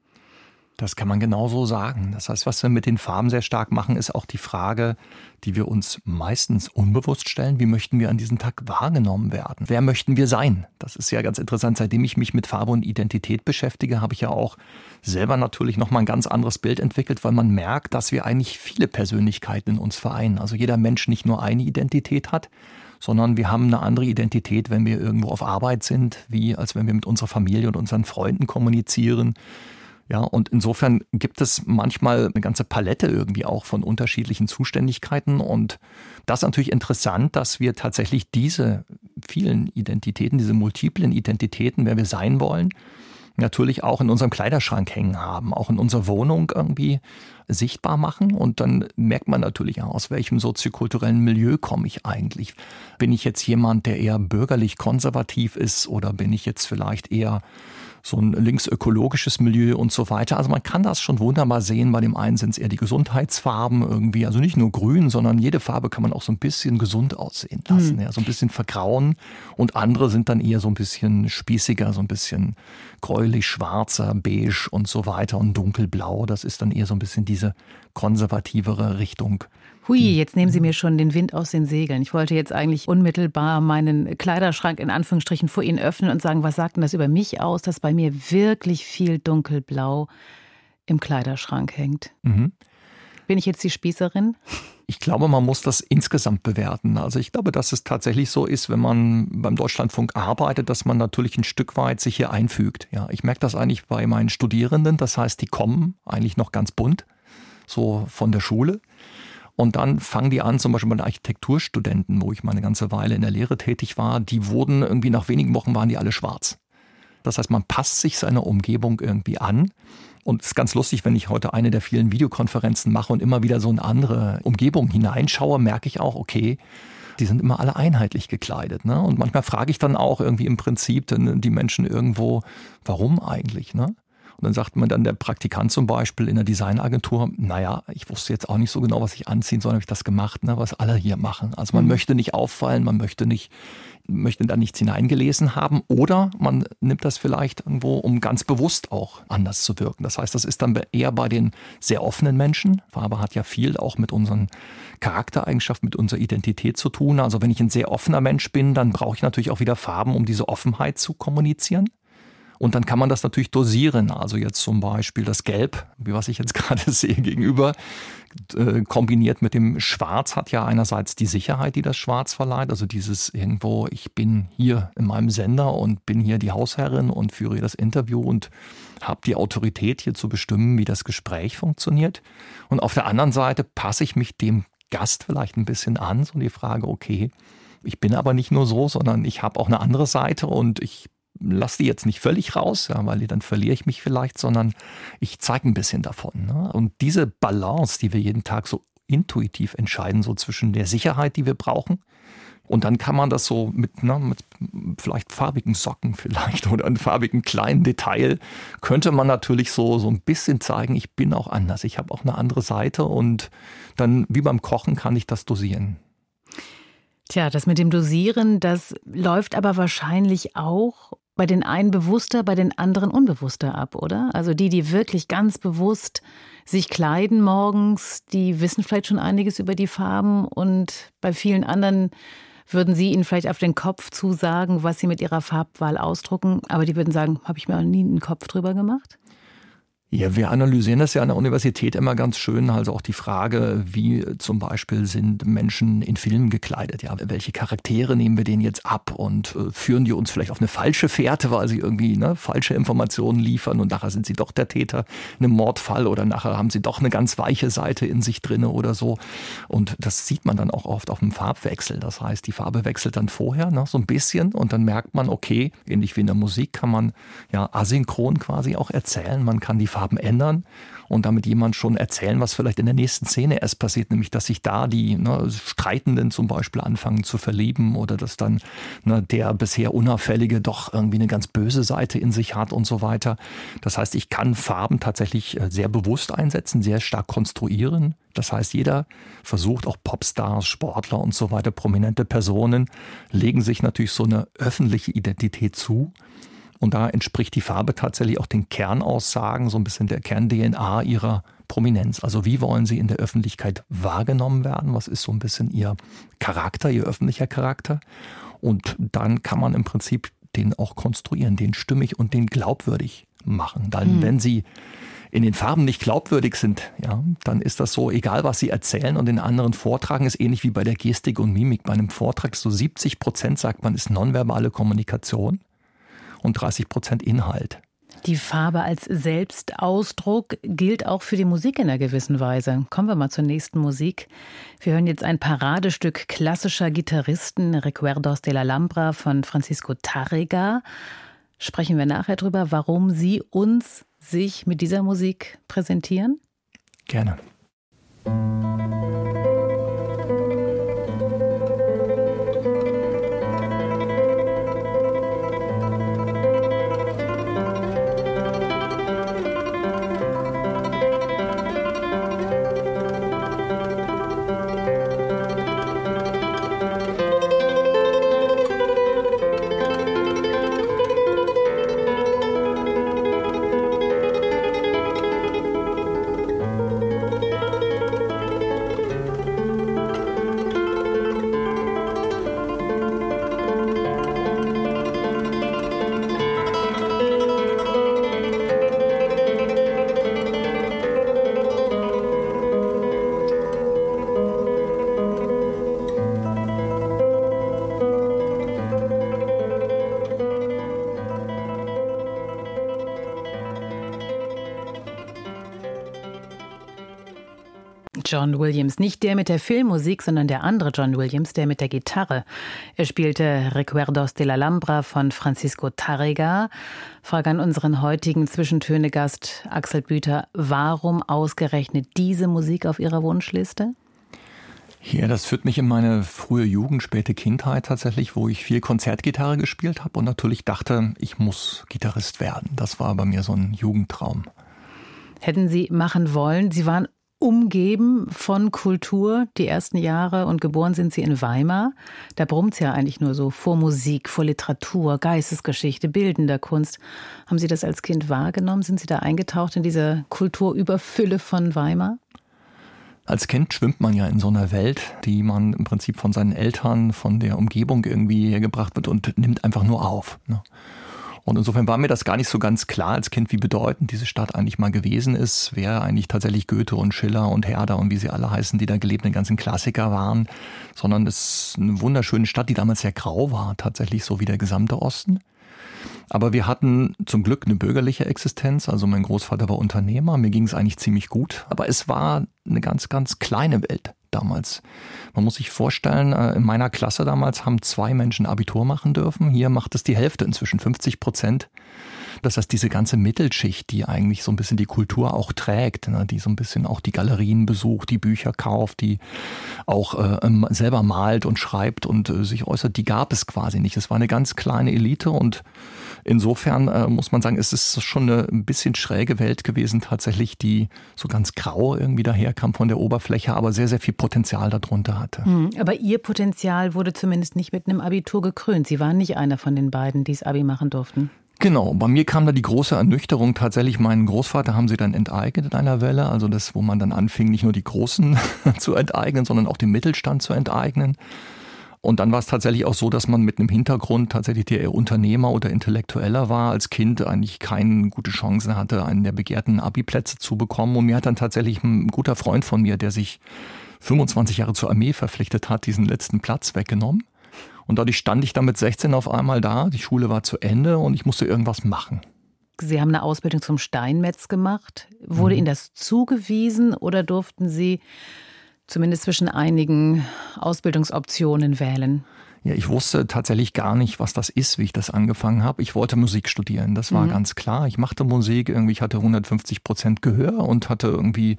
Das kann man genauso sagen. Das heißt, was wir mit den Farben sehr stark machen, ist auch die Frage, die wir uns meistens unbewusst stellen. Wie möchten wir an diesem Tag wahrgenommen werden? Wer möchten wir sein? Das ist ja ganz interessant. Seitdem ich mich mit Farbe und Identität beschäftige, habe ich ja auch selber natürlich nochmal ein ganz anderes Bild entwickelt, weil man merkt, dass wir eigentlich viele Persönlichkeiten in uns vereinen. Also jeder Mensch nicht nur eine Identität hat, sondern wir haben eine andere Identität, wenn wir irgendwo auf Arbeit sind, wie als wenn wir mit unserer Familie und unseren Freunden kommunizieren ja, und insofern gibt es manchmal eine ganze Palette irgendwie auch von unterschiedlichen Zuständigkeiten. Und das ist natürlich interessant, dass wir tatsächlich diese vielen Identitäten, diese multiplen Identitäten, wer wir sein wollen, natürlich auch in unserem Kleiderschrank hängen haben, auch in unserer Wohnung irgendwie sichtbar machen. Und dann merkt man natürlich auch, aus welchem soziokulturellen Milieu komme ich eigentlich. Bin ich jetzt jemand, der eher bürgerlich konservativ ist oder bin ich jetzt vielleicht eher so ein linksökologisches Milieu und so weiter. Also man kann das schon wunderbar sehen. Bei dem einen sind es eher die Gesundheitsfarben irgendwie, also nicht nur grün, sondern jede Farbe kann man auch so ein bisschen gesund aussehen lassen, mhm. ja, so ein bisschen vergrauen. Und andere sind dann eher so ein bisschen spießiger, so ein bisschen gräulich, schwarzer, beige und so weiter und dunkelblau. Das ist dann eher so ein bisschen diese konservativere Richtung. Hui, jetzt nehmen Sie mir schon den Wind aus den Segeln. Ich wollte jetzt eigentlich unmittelbar meinen Kleiderschrank in Anführungsstrichen vor Ihnen öffnen und sagen, was sagt denn das über mich aus, dass bei mir wirklich viel dunkelblau im Kleiderschrank hängt? Mhm. Bin ich jetzt die Spießerin? Ich glaube, man muss das insgesamt bewerten. Also ich glaube, dass es tatsächlich so ist, wenn man beim Deutschlandfunk arbeitet, dass man natürlich ein Stück weit sich hier einfügt. Ja, ich merke das eigentlich bei meinen Studierenden. Das heißt, die kommen eigentlich noch ganz bunt, so von der Schule. Und dann fangen die an, zum Beispiel bei den Architekturstudenten, wo ich mal eine ganze Weile in der Lehre tätig war, die wurden irgendwie nach wenigen Wochen waren die alle schwarz. Das heißt, man passt sich seiner Umgebung irgendwie an. Und es ist ganz lustig, wenn ich heute eine der vielen Videokonferenzen mache und immer wieder so eine andere Umgebung hineinschaue, merke ich auch, okay, die sind immer alle einheitlich gekleidet. Ne? Und manchmal frage ich dann auch irgendwie im Prinzip die Menschen irgendwo, warum eigentlich? Ne? Und dann sagt man dann der Praktikant zum Beispiel in der Designagentur, naja, ich wusste jetzt auch nicht so genau, was ich anziehen soll, habe ich das gemacht, ne, was alle hier machen. Also man mhm. möchte nicht auffallen, man möchte nicht, möchte da nichts hineingelesen haben oder man nimmt das vielleicht irgendwo, um ganz bewusst auch anders zu wirken. Das heißt, das ist dann eher bei den sehr offenen Menschen. Farbe hat ja viel auch mit unseren Charaktereigenschaften, mit unserer Identität zu tun. Also wenn ich ein sehr offener Mensch bin, dann brauche ich natürlich auch wieder Farben, um diese Offenheit zu kommunizieren. Und dann kann man das natürlich dosieren. Also jetzt zum Beispiel das Gelb, wie was ich jetzt gerade sehe gegenüber, äh, kombiniert mit dem Schwarz hat ja einerseits die Sicherheit, die das Schwarz verleiht. Also dieses irgendwo, ich bin hier in meinem Sender und bin hier die Hausherrin und führe das Interview und habe die Autorität hier zu bestimmen, wie das Gespräch funktioniert. Und auf der anderen Seite passe ich mich dem Gast vielleicht ein bisschen an, so die Frage, okay, ich bin aber nicht nur so, sondern ich habe auch eine andere Seite und ich lasse die jetzt nicht völlig raus, ja, weil dann verliere ich mich vielleicht, sondern ich zeige ein bisschen davon. Ne? Und diese Balance, die wir jeden Tag so intuitiv entscheiden, so zwischen der Sicherheit, die wir brauchen, und dann kann man das so mit, ne, mit vielleicht farbigen Socken vielleicht oder einem farbigen kleinen Detail, könnte man natürlich so, so ein bisschen zeigen, ich bin auch anders, ich habe auch eine andere Seite und dann wie beim Kochen kann ich das dosieren. Tja, das mit dem Dosieren, das läuft aber wahrscheinlich auch bei den einen bewusster, bei den anderen unbewusster ab, oder? Also die, die wirklich ganz bewusst sich kleiden morgens, die wissen vielleicht schon einiges über die Farben und bei vielen anderen würden Sie ihnen vielleicht auf den Kopf zusagen, was sie mit ihrer Farbwahl ausdrucken, aber die würden sagen, habe ich mir auch nie einen Kopf drüber gemacht? Ja, wir analysieren das ja an der Universität immer ganz schön. Also auch die Frage, wie zum Beispiel sind Menschen in Filmen gekleidet? Ja, welche Charaktere nehmen wir denen jetzt ab und äh, führen die uns vielleicht auf eine falsche Fährte, weil sie irgendwie ne, falsche Informationen liefern und nachher sind sie doch der Täter in einem Mordfall oder nachher haben sie doch eine ganz weiche Seite in sich drinne oder so. Und das sieht man dann auch oft auf dem Farbwechsel. Das heißt, die Farbe wechselt dann vorher ne, so ein bisschen und dann merkt man, okay, ähnlich wie in der Musik kann man ja asynchron quasi auch erzählen. Man kann die Farben ändern und damit jemand schon erzählen, was vielleicht in der nächsten Szene erst passiert, nämlich dass sich da die ne, Streitenden zum Beispiel anfangen zu verlieben oder dass dann ne, der bisher Unauffällige doch irgendwie eine ganz böse Seite in sich hat und so weiter. Das heißt, ich kann Farben tatsächlich äh, sehr bewusst einsetzen, sehr stark konstruieren. Das heißt, jeder versucht, auch Popstars, Sportler und so weiter, prominente Personen, legen sich natürlich so eine öffentliche Identität zu. Und da entspricht die Farbe tatsächlich auch den Kernaussagen, so ein bisschen der Kern-DNA ihrer Prominenz. Also wie wollen sie in der Öffentlichkeit wahrgenommen werden? Was ist so ein bisschen ihr Charakter, ihr öffentlicher Charakter? Und dann kann man im Prinzip den auch konstruieren, den stimmig und den glaubwürdig machen. Dann, mhm. wenn sie in den Farben nicht glaubwürdig sind, ja, dann ist das so, egal was sie erzählen und den anderen vortragen, ist ähnlich wie bei der Gestik und Mimik. Bei einem Vortrag so 70 Prozent sagt man, ist nonverbale Kommunikation und 30 Prozent Inhalt. Die Farbe als Selbstausdruck gilt auch für die Musik in einer gewissen Weise. Kommen wir mal zur nächsten Musik. Wir hören jetzt ein Paradestück klassischer Gitarristen, Recuerdos de la Lambra von Francisco Tarrega. Sprechen wir nachher drüber, warum Sie uns sich mit dieser Musik präsentieren? Gerne. John Williams. Nicht der mit der Filmmusik, sondern der andere John Williams, der mit der Gitarre. Er spielte Recuerdos de la Lambra von Francisco Tarrega. Frage an unseren heutigen Zwischentöne-Gast Axel Büter. Warum ausgerechnet diese Musik auf Ihrer Wunschliste? Ja, das führt mich in meine frühe Jugend, späte Kindheit tatsächlich, wo ich viel Konzertgitarre gespielt habe und natürlich dachte, ich muss Gitarrist werden. Das war bei mir so ein Jugendtraum. Hätten Sie machen wollen, Sie waren umgeben von Kultur die ersten Jahre und geboren sind sie in Weimar. Da brummt es ja eigentlich nur so vor Musik, vor Literatur, Geistesgeschichte, bildender Kunst. Haben Sie das als Kind wahrgenommen? Sind Sie da eingetaucht in diese Kulturüberfülle von Weimar? Als Kind schwimmt man ja in so einer Welt, die man im Prinzip von seinen Eltern, von der Umgebung irgendwie hergebracht wird und nimmt einfach nur auf. Ne? Und insofern war mir das gar nicht so ganz klar als Kind, wie bedeutend diese Stadt eigentlich mal gewesen ist, wer eigentlich tatsächlich Goethe und Schiller und Herder und wie sie alle heißen, die da gelebt, eine ganzen Klassiker waren, sondern es ist eine wunderschöne Stadt, die damals sehr grau war, tatsächlich so wie der gesamte Osten. Aber wir hatten zum Glück eine bürgerliche Existenz. Also mein Großvater war Unternehmer, mir ging es eigentlich ziemlich gut. Aber es war eine ganz, ganz kleine Welt damals. Man muss sich vorstellen, äh, in meiner Klasse damals haben zwei Menschen Abitur machen dürfen. Hier macht es die Hälfte, inzwischen 50 Prozent. Das heißt, diese ganze Mittelschicht, die eigentlich so ein bisschen die Kultur auch trägt, ne, die so ein bisschen auch die Galerien besucht, die Bücher kauft, die auch äh, ähm, selber malt und schreibt und äh, sich äußert, die gab es quasi nicht. Es war eine ganz kleine Elite und insofern äh, muss man sagen, es ist schon eine ein bisschen schräge Welt gewesen tatsächlich, die so ganz grau irgendwie daherkam von der Oberfläche, aber sehr, sehr viel Potenzial darunter hatte. Hm, aber Ihr Potenzial wurde zumindest nicht mit einem Abitur gekrönt. Sie waren nicht einer von den beiden, die es Abi machen durften. Genau, bei mir kam da die große Ernüchterung tatsächlich. Meinen Großvater haben sie dann enteignet in einer Welle, also das, wo man dann anfing, nicht nur die Großen zu enteignen, sondern auch den Mittelstand zu enteignen. Und dann war es tatsächlich auch so, dass man mit einem Hintergrund tatsächlich, der eher Unternehmer oder Intellektueller war, als Kind eigentlich keine gute Chance hatte, einen der begehrten Abi-Plätze zu bekommen. Und mir hat dann tatsächlich ein guter Freund von mir, der sich 25 Jahre zur Armee verpflichtet hat, diesen letzten Platz weggenommen. Und dadurch stand ich dann mit 16 auf einmal da, die Schule war zu Ende und ich musste irgendwas machen. Sie haben eine Ausbildung zum Steinmetz gemacht. Wurde mhm. Ihnen das zugewiesen oder durften Sie zumindest zwischen einigen Ausbildungsoptionen wählen? Ja, ich wusste tatsächlich gar nicht, was das ist, wie ich das angefangen habe. Ich wollte Musik studieren, das war mhm. ganz klar. Ich machte Musik, irgendwie, ich hatte 150 Prozent Gehör und hatte irgendwie,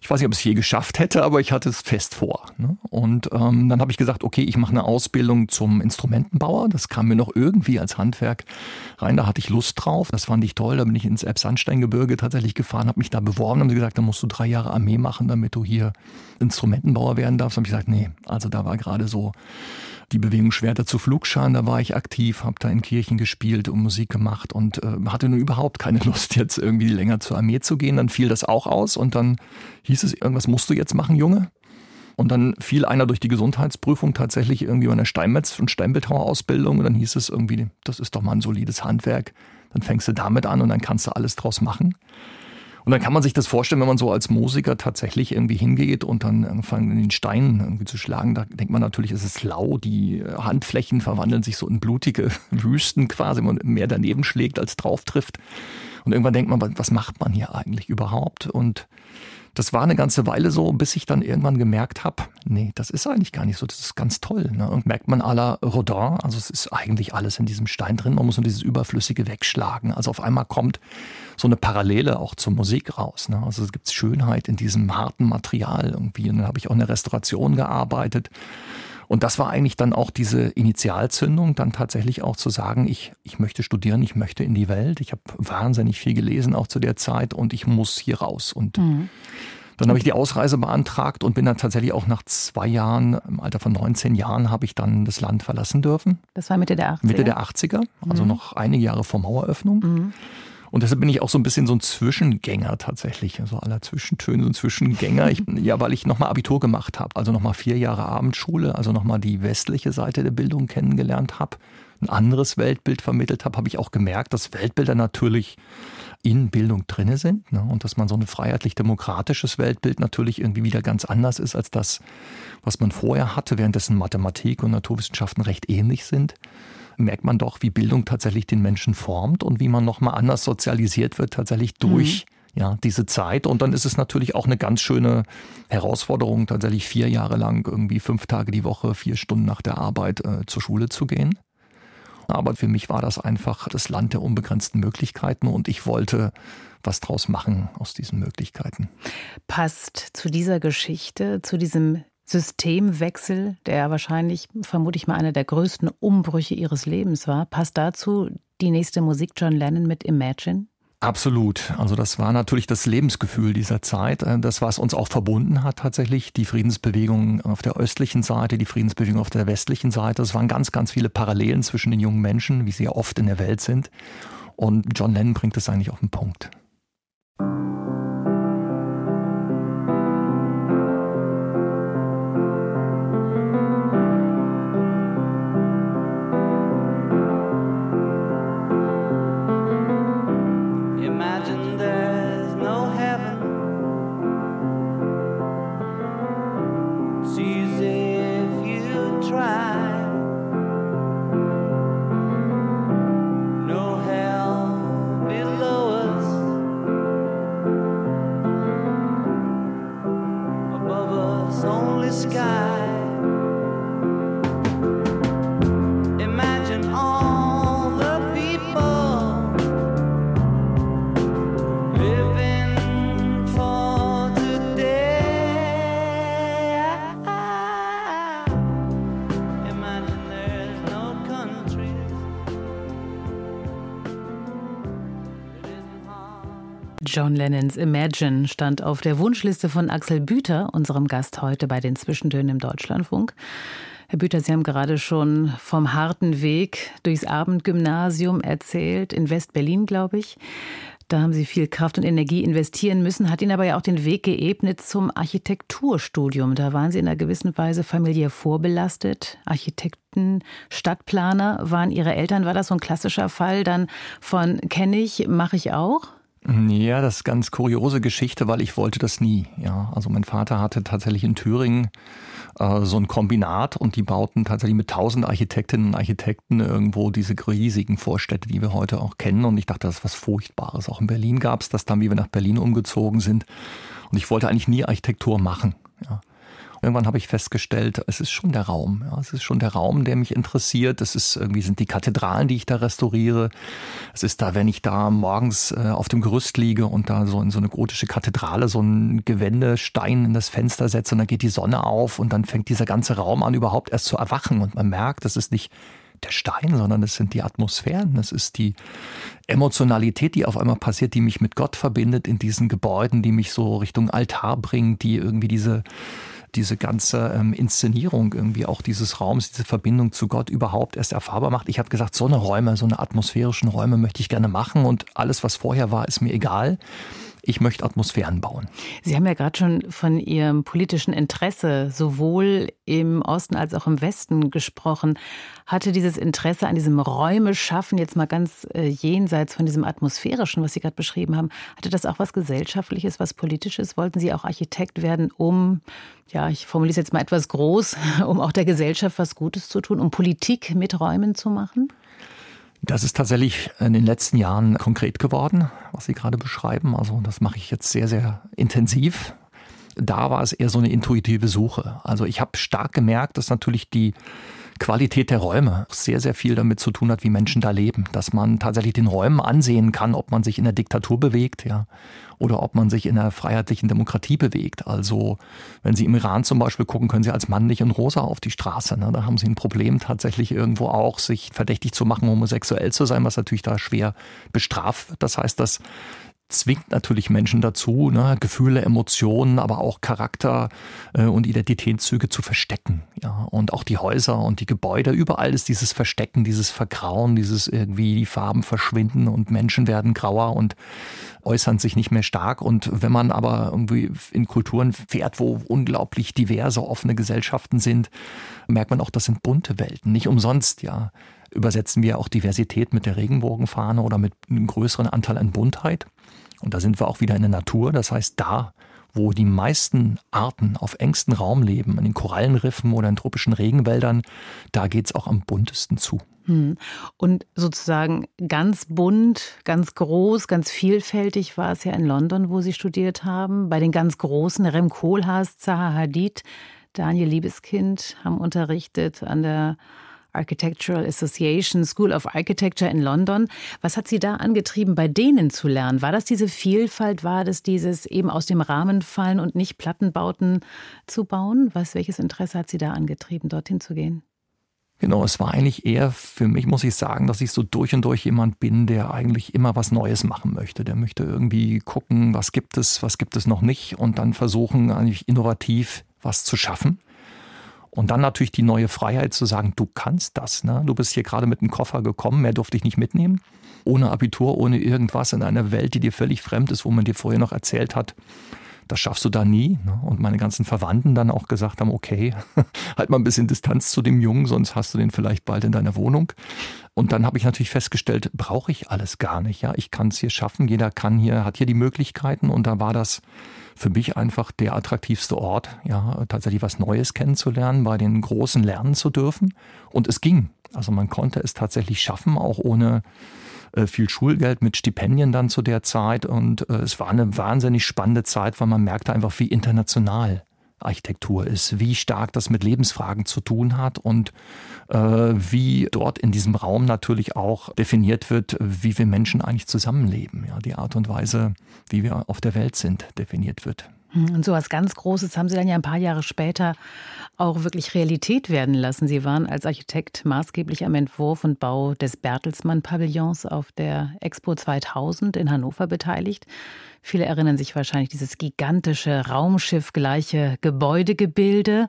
ich weiß nicht, ob ich es je geschafft hätte, aber ich hatte es fest vor. Ne? Und ähm, dann habe ich gesagt, okay, ich mache eine Ausbildung zum Instrumentenbauer. Das kam mir noch irgendwie als Handwerk rein, da hatte ich Lust drauf. Das fand ich toll. Da bin ich ins Elbsandsteingebirge tatsächlich gefahren, habe mich da beworben, haben sie gesagt, da musst du drei Jahre Armee machen, damit du hier Instrumentenbauer werden darfst. Da habe ich gesagt, nee, also da war gerade so die Bewegung Schwerter zu Flugscharen, da war ich aktiv, habe da in Kirchen gespielt und Musik gemacht und äh, hatte nun überhaupt keine Lust, jetzt irgendwie länger zur Armee zu gehen. Dann fiel das auch aus und dann hieß es, irgendwas musst du jetzt machen, Junge. Und dann fiel einer durch die Gesundheitsprüfung tatsächlich irgendwie bei einer Steinmetz- und Steinbildhauerausbildung und dann hieß es irgendwie, das ist doch mal ein solides Handwerk. Dann fängst du damit an und dann kannst du alles draus machen. Und dann kann man sich das vorstellen, wenn man so als Musiker tatsächlich irgendwie hingeht und dann anfangen in den Stein irgendwie zu schlagen, da denkt man natürlich, es ist lau, die Handflächen verwandeln sich so in blutige Wüsten quasi, man mehr daneben schlägt als drauf trifft. Und irgendwann denkt man, was macht man hier eigentlich überhaupt? Und das war eine ganze Weile so, bis ich dann irgendwann gemerkt habe, nee, das ist eigentlich gar nicht so, das ist ganz toll. Ne? Und merkt man à la Rodin, also es ist eigentlich alles in diesem Stein drin, man muss nur dieses Überflüssige wegschlagen. Also auf einmal kommt so eine Parallele auch zur Musik raus. Ne? Also es gibt Schönheit in diesem harten Material irgendwie. Und dann habe ich auch in der Restauration gearbeitet und das war eigentlich dann auch diese Initialzündung, dann tatsächlich auch zu sagen, ich, ich möchte studieren, ich möchte in die Welt. Ich habe wahnsinnig viel gelesen auch zu der Zeit und ich muss hier raus. Und mhm. Dann habe ich die Ausreise beantragt und bin dann tatsächlich auch nach zwei Jahren, im Alter von 19 Jahren, habe ich dann das Land verlassen dürfen. Das war Mitte der 80er? Mitte der 80er, also mhm. noch einige Jahre vor Maueröffnung. Mhm. Und deshalb bin ich auch so ein bisschen so ein Zwischengänger tatsächlich, so aller Zwischentöne, so ein Zwischengänger. Ich, ja, weil ich nochmal Abitur gemacht habe, also nochmal vier Jahre Abendschule, also nochmal die westliche Seite der Bildung kennengelernt habe, ein anderes Weltbild vermittelt habe, habe ich auch gemerkt, dass Weltbilder natürlich in Bildung drinne sind ne? und dass man so ein freiheitlich-demokratisches Weltbild natürlich irgendwie wieder ganz anders ist als das, was man vorher hatte, währenddessen Mathematik und Naturwissenschaften recht ähnlich sind merkt man doch, wie Bildung tatsächlich den Menschen formt und wie man nochmal anders sozialisiert wird, tatsächlich durch mhm. ja, diese Zeit. Und dann ist es natürlich auch eine ganz schöne Herausforderung, tatsächlich vier Jahre lang irgendwie fünf Tage die Woche, vier Stunden nach der Arbeit äh, zur Schule zu gehen. Aber für mich war das einfach das Land der unbegrenzten Möglichkeiten und ich wollte was draus machen aus diesen Möglichkeiten. Passt zu dieser Geschichte, zu diesem Systemwechsel, der wahrscheinlich, vermute ich mal, einer der größten Umbrüche ihres Lebens war. Passt dazu die nächste Musik John Lennon mit Imagine? Absolut. Also das war natürlich das Lebensgefühl dieser Zeit. Äh, das, was uns auch verbunden hat tatsächlich. Die Friedensbewegung auf der östlichen Seite, die Friedensbewegung auf der westlichen Seite. Es waren ganz, ganz viele Parallelen zwischen den jungen Menschen, wie sie ja oft in der Welt sind. Und John Lennon bringt es eigentlich auf den Punkt. Lennons Imagine stand auf der Wunschliste von Axel Büter, unserem Gast heute bei den Zwischentönen im Deutschlandfunk. Herr Büter, Sie haben gerade schon vom harten Weg durchs Abendgymnasium erzählt, in West-Berlin, glaube ich. Da haben Sie viel Kraft und Energie investieren müssen, hat Ihnen aber ja auch den Weg geebnet zum Architekturstudium. Da waren Sie in einer gewissen Weise familiär vorbelastet. Architekten, Stadtplaner waren Ihre Eltern. War das so ein klassischer Fall dann von kenne ich, mache ich auch? Ja, das ist ganz kuriose Geschichte, weil ich wollte das nie. Ja, also mein Vater hatte tatsächlich in Thüringen äh, so ein Kombinat und die bauten tatsächlich mit tausend Architektinnen und Architekten irgendwo diese riesigen Vorstädte, die wir heute auch kennen. Und ich dachte, das ist was Furchtbares. Auch in Berlin gab es das dann, wie wir nach Berlin umgezogen sind. Und ich wollte eigentlich nie Architektur machen. Ja. Irgendwann habe ich festgestellt, es ist schon der Raum. Ja, es ist schon der Raum, der mich interessiert. Es ist irgendwie sind die Kathedralen, die ich da restauriere. Es ist da, wenn ich da morgens äh, auf dem Gerüst liege und da so in so eine gotische Kathedrale so ein Gewändestein in das Fenster setze und dann geht die Sonne auf und dann fängt dieser ganze Raum an, überhaupt erst zu erwachen und man merkt, das ist nicht der Stein, sondern es sind die Atmosphären, das ist die Emotionalität, die auf einmal passiert, die mich mit Gott verbindet in diesen Gebäuden, die mich so Richtung Altar bringt, die irgendwie diese diese ganze ähm, Inszenierung irgendwie auch dieses Raums, diese Verbindung zu Gott überhaupt erst erfahrbar macht. Ich habe gesagt, so eine Räume, so eine atmosphärischen Räume möchte ich gerne machen und alles, was vorher war, ist mir egal ich möchte Atmosphären bauen. Sie haben ja gerade schon von Ihrem politischen Interesse sowohl im Osten als auch im Westen gesprochen. Hatte dieses Interesse an diesem Räume schaffen, jetzt mal ganz äh, jenseits von diesem atmosphärischen, was Sie gerade beschrieben haben, hatte das auch was Gesellschaftliches, was Politisches? Wollten Sie auch Architekt werden, um, ja, ich formuliere es jetzt mal etwas groß, um auch der Gesellschaft was Gutes zu tun, um Politik mit Räumen zu machen? Das ist tatsächlich in den letzten Jahren konkret geworden, was Sie gerade beschreiben. Also das mache ich jetzt sehr, sehr intensiv. Da war es eher so eine intuitive Suche. Also ich habe stark gemerkt, dass natürlich die Qualität der Räume sehr, sehr viel damit zu tun hat, wie Menschen da leben. Dass man tatsächlich den Räumen ansehen kann, ob man sich in der Diktatur bewegt, ja, oder ob man sich in einer freiheitlichen Demokratie bewegt. Also, wenn Sie im Iran zum Beispiel gucken, können Sie als Mann nicht in Rosa auf die Straße. Ne? Da haben Sie ein Problem tatsächlich irgendwo auch, sich verdächtig zu machen, homosexuell zu sein, was natürlich da schwer bestraft wird. Das heißt, dass zwingt natürlich Menschen dazu, ne, Gefühle, Emotionen, aber auch Charakter äh, und Identitätszüge zu verstecken. Ja, und auch die Häuser und die Gebäude, überall ist dieses Verstecken, dieses Vergrauen, dieses irgendwie die Farben verschwinden und Menschen werden grauer und äußern sich nicht mehr stark. Und wenn man aber irgendwie in Kulturen fährt, wo unglaublich diverse, offene Gesellschaften sind, merkt man auch, das sind bunte Welten. Nicht umsonst, ja übersetzen wir auch Diversität mit der Regenbogenfahne oder mit einem größeren Anteil an Buntheit. Und da sind wir auch wieder in der Natur. Das heißt, da, wo die meisten Arten auf engstem Raum leben, in den Korallenriffen oder in tropischen Regenwäldern, da geht es auch am buntesten zu. Hm. Und sozusagen ganz bunt, ganz groß, ganz vielfältig war es ja in London, wo Sie studiert haben. Bei den ganz Großen, Rem Koolhaas, Zaha Hadid, Daniel Liebeskind haben unterrichtet an der Architectural Association School of Architecture in London. Was hat Sie da angetrieben, bei denen zu lernen? War das diese Vielfalt? War das dieses eben aus dem Rahmen fallen und nicht Plattenbauten zu bauen? Was, welches Interesse hat Sie da angetrieben, dorthin zu gehen? Genau, es war eigentlich eher für mich, muss ich sagen, dass ich so durch und durch jemand bin, der eigentlich immer was Neues machen möchte. Der möchte irgendwie gucken, was gibt es, was gibt es noch nicht und dann versuchen, eigentlich innovativ was zu schaffen. Und dann natürlich die neue Freiheit zu sagen, du kannst das. Ne? Du bist hier gerade mit einem Koffer gekommen, mehr durfte ich nicht mitnehmen. Ohne Abitur, ohne irgendwas in einer Welt, die dir völlig fremd ist, wo man dir vorher noch erzählt hat, das schaffst du da nie. Ne? Und meine ganzen Verwandten dann auch gesagt haben, okay, halt mal ein bisschen Distanz zu dem Jungen, sonst hast du den vielleicht bald in deiner Wohnung. Und dann habe ich natürlich festgestellt, brauche ich alles gar nicht. Ja, ich kann es hier schaffen. Jeder kann hier, hat hier die Möglichkeiten. Und da war das für mich einfach der attraktivste Ort, ja, tatsächlich was Neues kennenzulernen, bei den Großen lernen zu dürfen. Und es ging. Also man konnte es tatsächlich schaffen, auch ohne äh, viel Schulgeld mit Stipendien dann zu der Zeit. Und äh, es war eine wahnsinnig spannende Zeit, weil man merkte einfach, wie international Architektur ist, wie stark das mit Lebensfragen zu tun hat und äh, wie dort in diesem Raum natürlich auch definiert wird, wie wir Menschen eigentlich zusammenleben. Ja, die Art und Weise, wie wir auf der Welt sind, definiert wird. Hm, und so was ganz Großes haben Sie dann ja ein paar Jahre später auch wirklich Realität werden lassen. Sie waren als Architekt maßgeblich am Entwurf und Bau des Bertelsmann-Pavillons auf der Expo 2000 in Hannover beteiligt. Viele erinnern sich wahrscheinlich dieses gigantische Raumschiff-gleiche Gebäudegebilde.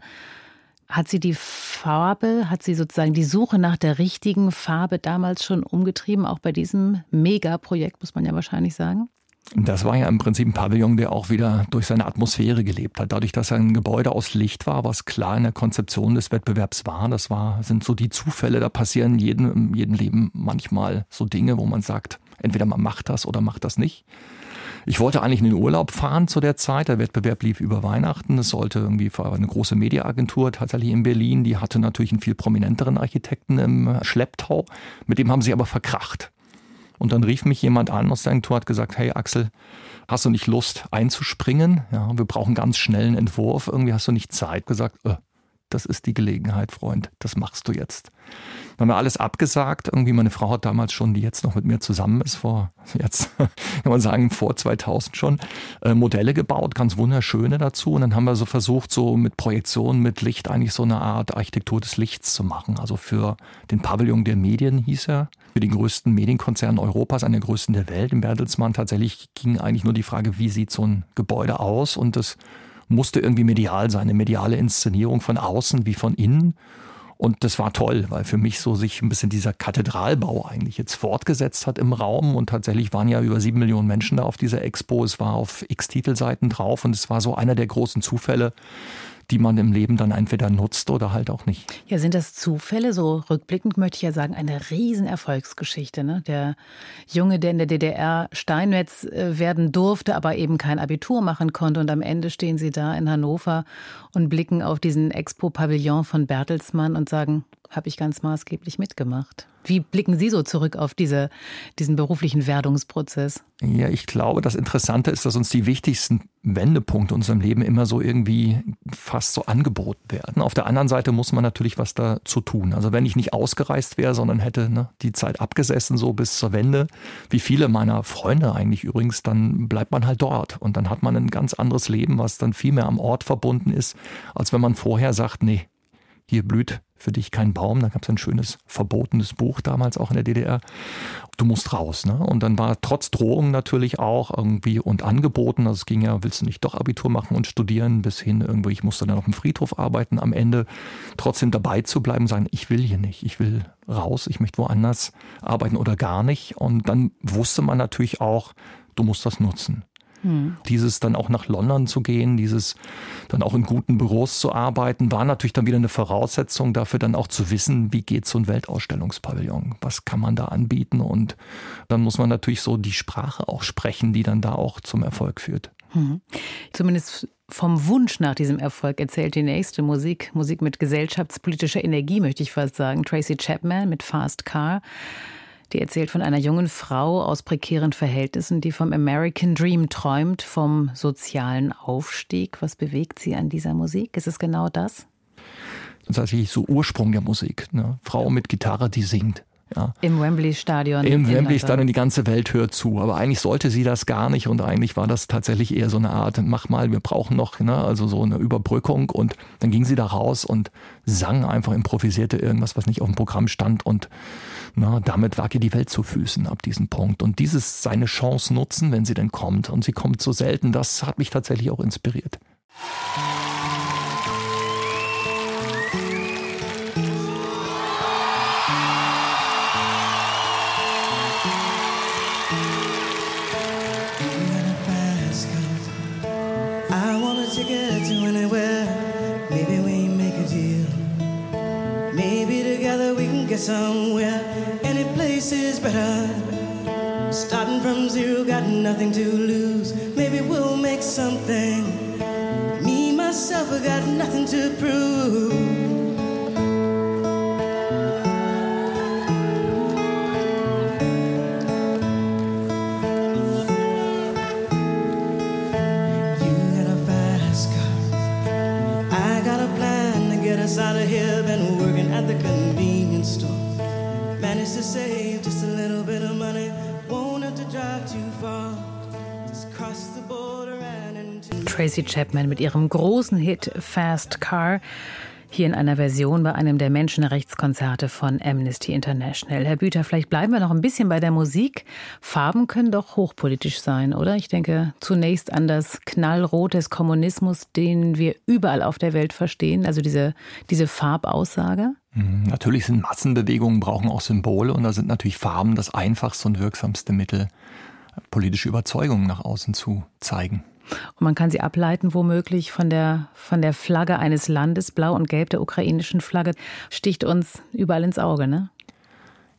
Hat sie die Farbe, hat sie sozusagen die Suche nach der richtigen Farbe damals schon umgetrieben, auch bei diesem Megaprojekt, muss man ja wahrscheinlich sagen? Das war ja im Prinzip ein Pavillon, der auch wieder durch seine Atmosphäre gelebt hat. Dadurch, dass er ein Gebäude aus Licht war, was klar in der Konzeption des Wettbewerbs war, das war, sind so die Zufälle, da passieren in jedem, in jedem Leben manchmal so Dinge, wo man sagt, entweder man macht das oder macht das nicht. Ich wollte eigentlich in den Urlaub fahren zu der Zeit. Der Wettbewerb lief über Weihnachten. Es sollte irgendwie eine große Mediaagentur tatsächlich in Berlin. Die hatte natürlich einen viel prominenteren Architekten im Schlepptau. Mit dem haben sie aber verkracht. Und dann rief mich jemand an aus der Agentur, hat gesagt, hey Axel, hast du nicht Lust einzuspringen? Ja, wir brauchen ganz schnell einen Entwurf. Irgendwie hast du nicht Zeit. Gesagt, äh, das ist die Gelegenheit, Freund. Das machst du jetzt. Dann haben wir alles abgesagt. Irgendwie meine Frau hat damals schon, die jetzt noch mit mir zusammen ist, vor jetzt kann man sagen vor 2000 schon äh, Modelle gebaut, ganz wunderschöne dazu. Und dann haben wir so versucht, so mit Projektionen, mit Licht eigentlich so eine Art Architektur des Lichts zu machen. Also für den Pavillon der Medien hieß er, für den größten Medienkonzern Europas, einer der größten der Welt, im Bertelsmann. Tatsächlich ging eigentlich nur die Frage, wie sieht so ein Gebäude aus und das musste irgendwie medial sein, eine mediale Inszenierung von außen wie von innen. Und das war toll, weil für mich so sich ein bisschen dieser Kathedralbau eigentlich jetzt fortgesetzt hat im Raum. Und tatsächlich waren ja über sieben Millionen Menschen da auf dieser Expo. Es war auf x Titelseiten drauf und es war so einer der großen Zufälle, die man im Leben dann entweder nutzt oder halt auch nicht. Ja, sind das Zufälle? So rückblickend möchte ich ja sagen, eine Riesenerfolgsgeschichte. Ne? Der Junge, der in der DDR Steinmetz äh, werden durfte, aber eben kein Abitur machen konnte. Und am Ende stehen Sie da in Hannover und blicken auf diesen Expo-Pavillon von Bertelsmann und sagen, habe ich ganz maßgeblich mitgemacht. Wie blicken Sie so zurück auf diese, diesen beruflichen Werdungsprozess? Ja, ich glaube, das Interessante ist, dass uns die wichtigsten Wendepunkte in unserem Leben immer so irgendwie fast so angeboten werden. Auf der anderen Seite muss man natürlich was dazu tun. Also wenn ich nicht ausgereist wäre, sondern hätte ne, die Zeit abgesessen so bis zur Wende, wie viele meiner Freunde eigentlich übrigens, dann bleibt man halt dort und dann hat man ein ganz anderes Leben, was dann viel mehr am Ort verbunden ist, als wenn man vorher sagt, nee, hier blüht für dich kein Baum. Da gab es ein schönes verbotenes Buch damals auch in der DDR. Du musst raus. Ne? Und dann war trotz Drohungen natürlich auch irgendwie und Angeboten, also es ging ja, willst du nicht doch Abitur machen und studieren, bis hin irgendwie, ich musste dann auf dem Friedhof arbeiten, am Ende trotzdem dabei zu bleiben, sagen, ich will hier nicht, ich will raus, ich möchte woanders arbeiten oder gar nicht. Und dann wusste man natürlich auch, du musst das nutzen. Hm. Dieses dann auch nach London zu gehen, dieses dann auch in guten Büros zu arbeiten, war natürlich dann wieder eine Voraussetzung dafür, dann auch zu wissen, wie geht so ein Weltausstellungspavillon? Was kann man da anbieten? Und dann muss man natürlich so die Sprache auch sprechen, die dann da auch zum Erfolg führt. Hm. Zumindest vom Wunsch nach diesem Erfolg erzählt die nächste Musik, Musik mit gesellschaftspolitischer Energie, möchte ich fast sagen. Tracy Chapman mit Fast Car. Die erzählt von einer jungen Frau aus prekären Verhältnissen, die vom American Dream träumt, vom sozialen Aufstieg. Was bewegt sie an dieser Musik? Ist es genau das? Das ist tatsächlich so Ursprung der Musik. Ne? Frau mit Gitarre, die singt. Ja. Im Wembley-Stadion. Im Wembley-Stadion, die ganze Welt hört zu. Aber eigentlich sollte sie das gar nicht und eigentlich war das tatsächlich eher so eine Art, mach mal, wir brauchen noch, ne, also so eine Überbrückung. Und dann ging sie da raus und sang einfach, improvisierte irgendwas, was nicht auf dem Programm stand und na, damit lag die Welt zu Füßen ab diesem Punkt. Und dieses seine Chance nutzen, wenn sie denn kommt. Und sie kommt so selten, das hat mich tatsächlich auch inspiriert. somewhere. Place is better. Starting from zero, got nothing to lose. Maybe we'll make something. Me, myself, I got nothing to prove. You gotta fascuse. I got a plan to get us out of here, been working at the save just a little bit of money, won't have to drive too far. Just cross the border and into. Tracy Chapman mit ihrem großen Hit Fast Car. Hier in einer Version bei einem der Menschenrechtskonzerte von Amnesty International. Herr Büter, vielleicht bleiben wir noch ein bisschen bei der Musik. Farben können doch hochpolitisch sein, oder? Ich denke zunächst an das Knallrot des Kommunismus, den wir überall auf der Welt verstehen, also diese, diese Farbaussage. Mhm, natürlich sind Massenbewegungen, brauchen auch Symbole und da sind natürlich Farben das einfachste und wirksamste Mittel, politische Überzeugungen nach außen zu zeigen. Und man kann sie ableiten, womöglich von der, von der Flagge eines Landes, blau und gelb der ukrainischen Flagge, sticht uns überall ins Auge, ne?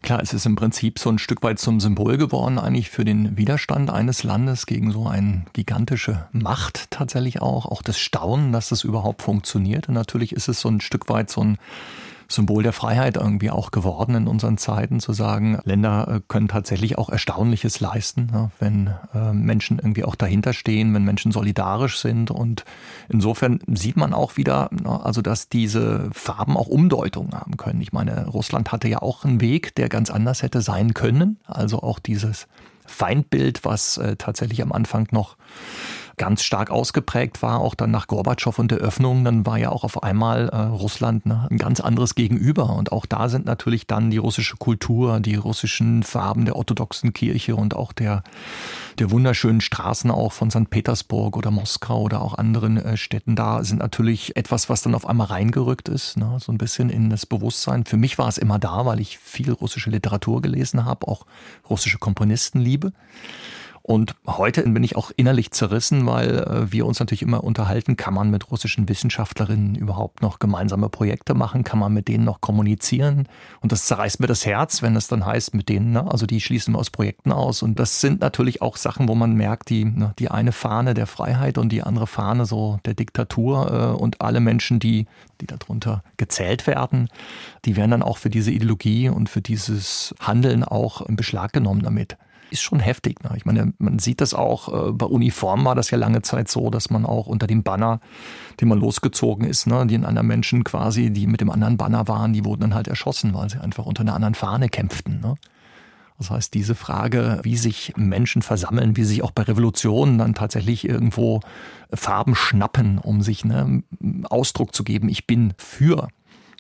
Klar, es ist im Prinzip so ein Stück weit zum Symbol geworden, eigentlich für den Widerstand eines Landes gegen so eine gigantische Macht tatsächlich auch. Auch das Staunen, dass das überhaupt funktioniert. Und natürlich ist es so ein Stück weit so ein Symbol der Freiheit irgendwie auch geworden in unseren Zeiten, zu sagen, Länder äh, können tatsächlich auch Erstaunliches leisten, wenn äh, Menschen irgendwie auch dahinter stehen, wenn Menschen solidarisch sind. Und insofern sieht man auch wieder, also dass diese Farben auch Umdeutungen haben können. Ich meine, Russland hatte ja auch einen Weg, der ganz anders hätte sein können. Also auch dieses Feindbild, was äh, tatsächlich am Anfang noch ganz stark ausgeprägt war, auch dann nach Gorbatschow und der Öffnung, dann war ja auch auf einmal äh, Russland ne, ein ganz anderes Gegenüber. Und auch da sind natürlich dann die russische Kultur, die russischen Farben der orthodoxen Kirche und auch der, der wunderschönen Straßen auch von St. Petersburg oder Moskau oder auch anderen äh, Städten da sind natürlich etwas, was dann auf einmal reingerückt ist, ne, so ein bisschen in das Bewusstsein. Für mich war es immer da, weil ich viel russische Literatur gelesen habe, auch russische Komponisten liebe. Und heute bin ich auch innerlich zerrissen, weil äh, wir uns natürlich immer unterhalten, kann man mit russischen Wissenschaftlerinnen überhaupt noch gemeinsame Projekte machen, kann man mit denen noch kommunizieren. Und das zerreißt mir das Herz, wenn es dann heißt, mit denen, ne? also die schließen wir aus Projekten aus. Und das sind natürlich auch Sachen, wo man merkt, die, ne, die eine Fahne der Freiheit und die andere Fahne so der Diktatur äh, und alle Menschen, die, die darunter gezählt werden, die werden dann auch für diese Ideologie und für dieses Handeln auch in Beschlag genommen damit ist schon heftig. Ne? Ich meine, man sieht das auch, äh, bei Uniformen war das ja lange Zeit so, dass man auch unter dem Banner, den man losgezogen ist, ne, die anderen Menschen quasi, die mit dem anderen Banner waren, die wurden dann halt erschossen, weil sie einfach unter einer anderen Fahne kämpften. Ne? Das heißt, diese Frage, wie sich Menschen versammeln, wie sich auch bei Revolutionen dann tatsächlich irgendwo Farben schnappen, um sich ne, Ausdruck zu geben, ich bin für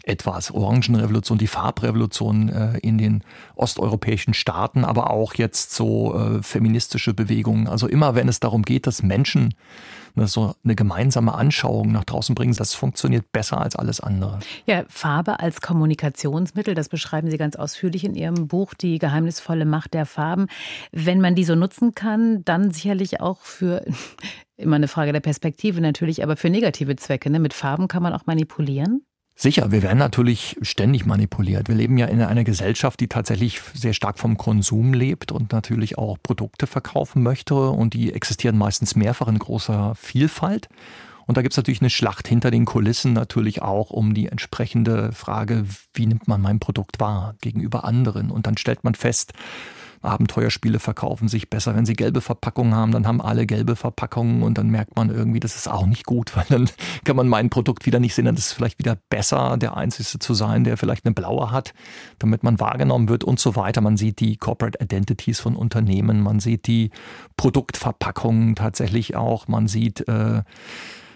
etwas. Orangenrevolution, die Farbrevolution äh, in den osteuropäischen Staaten, aber auch jetzt so äh, feministische Bewegungen. Also immer wenn es darum geht, dass Menschen ne, so eine gemeinsame Anschauung nach draußen bringen, das funktioniert besser als alles andere. Ja, Farbe als Kommunikationsmittel, das beschreiben Sie ganz ausführlich in Ihrem Buch Die geheimnisvolle Macht der Farben. Wenn man die so nutzen kann, dann sicherlich auch für immer eine Frage der Perspektive natürlich, aber für negative Zwecke. Ne? Mit Farben kann man auch manipulieren? Sicher, wir werden natürlich ständig manipuliert. Wir leben ja in einer Gesellschaft, die tatsächlich sehr stark vom Konsum lebt und natürlich auch Produkte verkaufen möchte. Und die existieren meistens mehrfach in großer Vielfalt. Und da gibt es natürlich eine Schlacht hinter den Kulissen natürlich auch um die entsprechende Frage, wie nimmt man mein Produkt wahr gegenüber anderen. Und dann stellt man fest, Abenteuerspiele verkaufen sich besser. Wenn sie gelbe Verpackungen haben, dann haben alle gelbe Verpackungen und dann merkt man irgendwie, das ist auch nicht gut, weil dann kann man mein Produkt wieder nicht sehen. Dann ist es vielleicht wieder besser, der Einzige zu sein, der vielleicht eine blaue hat, damit man wahrgenommen wird und so weiter. Man sieht die Corporate Identities von Unternehmen, man sieht die Produktverpackungen tatsächlich auch, man sieht äh,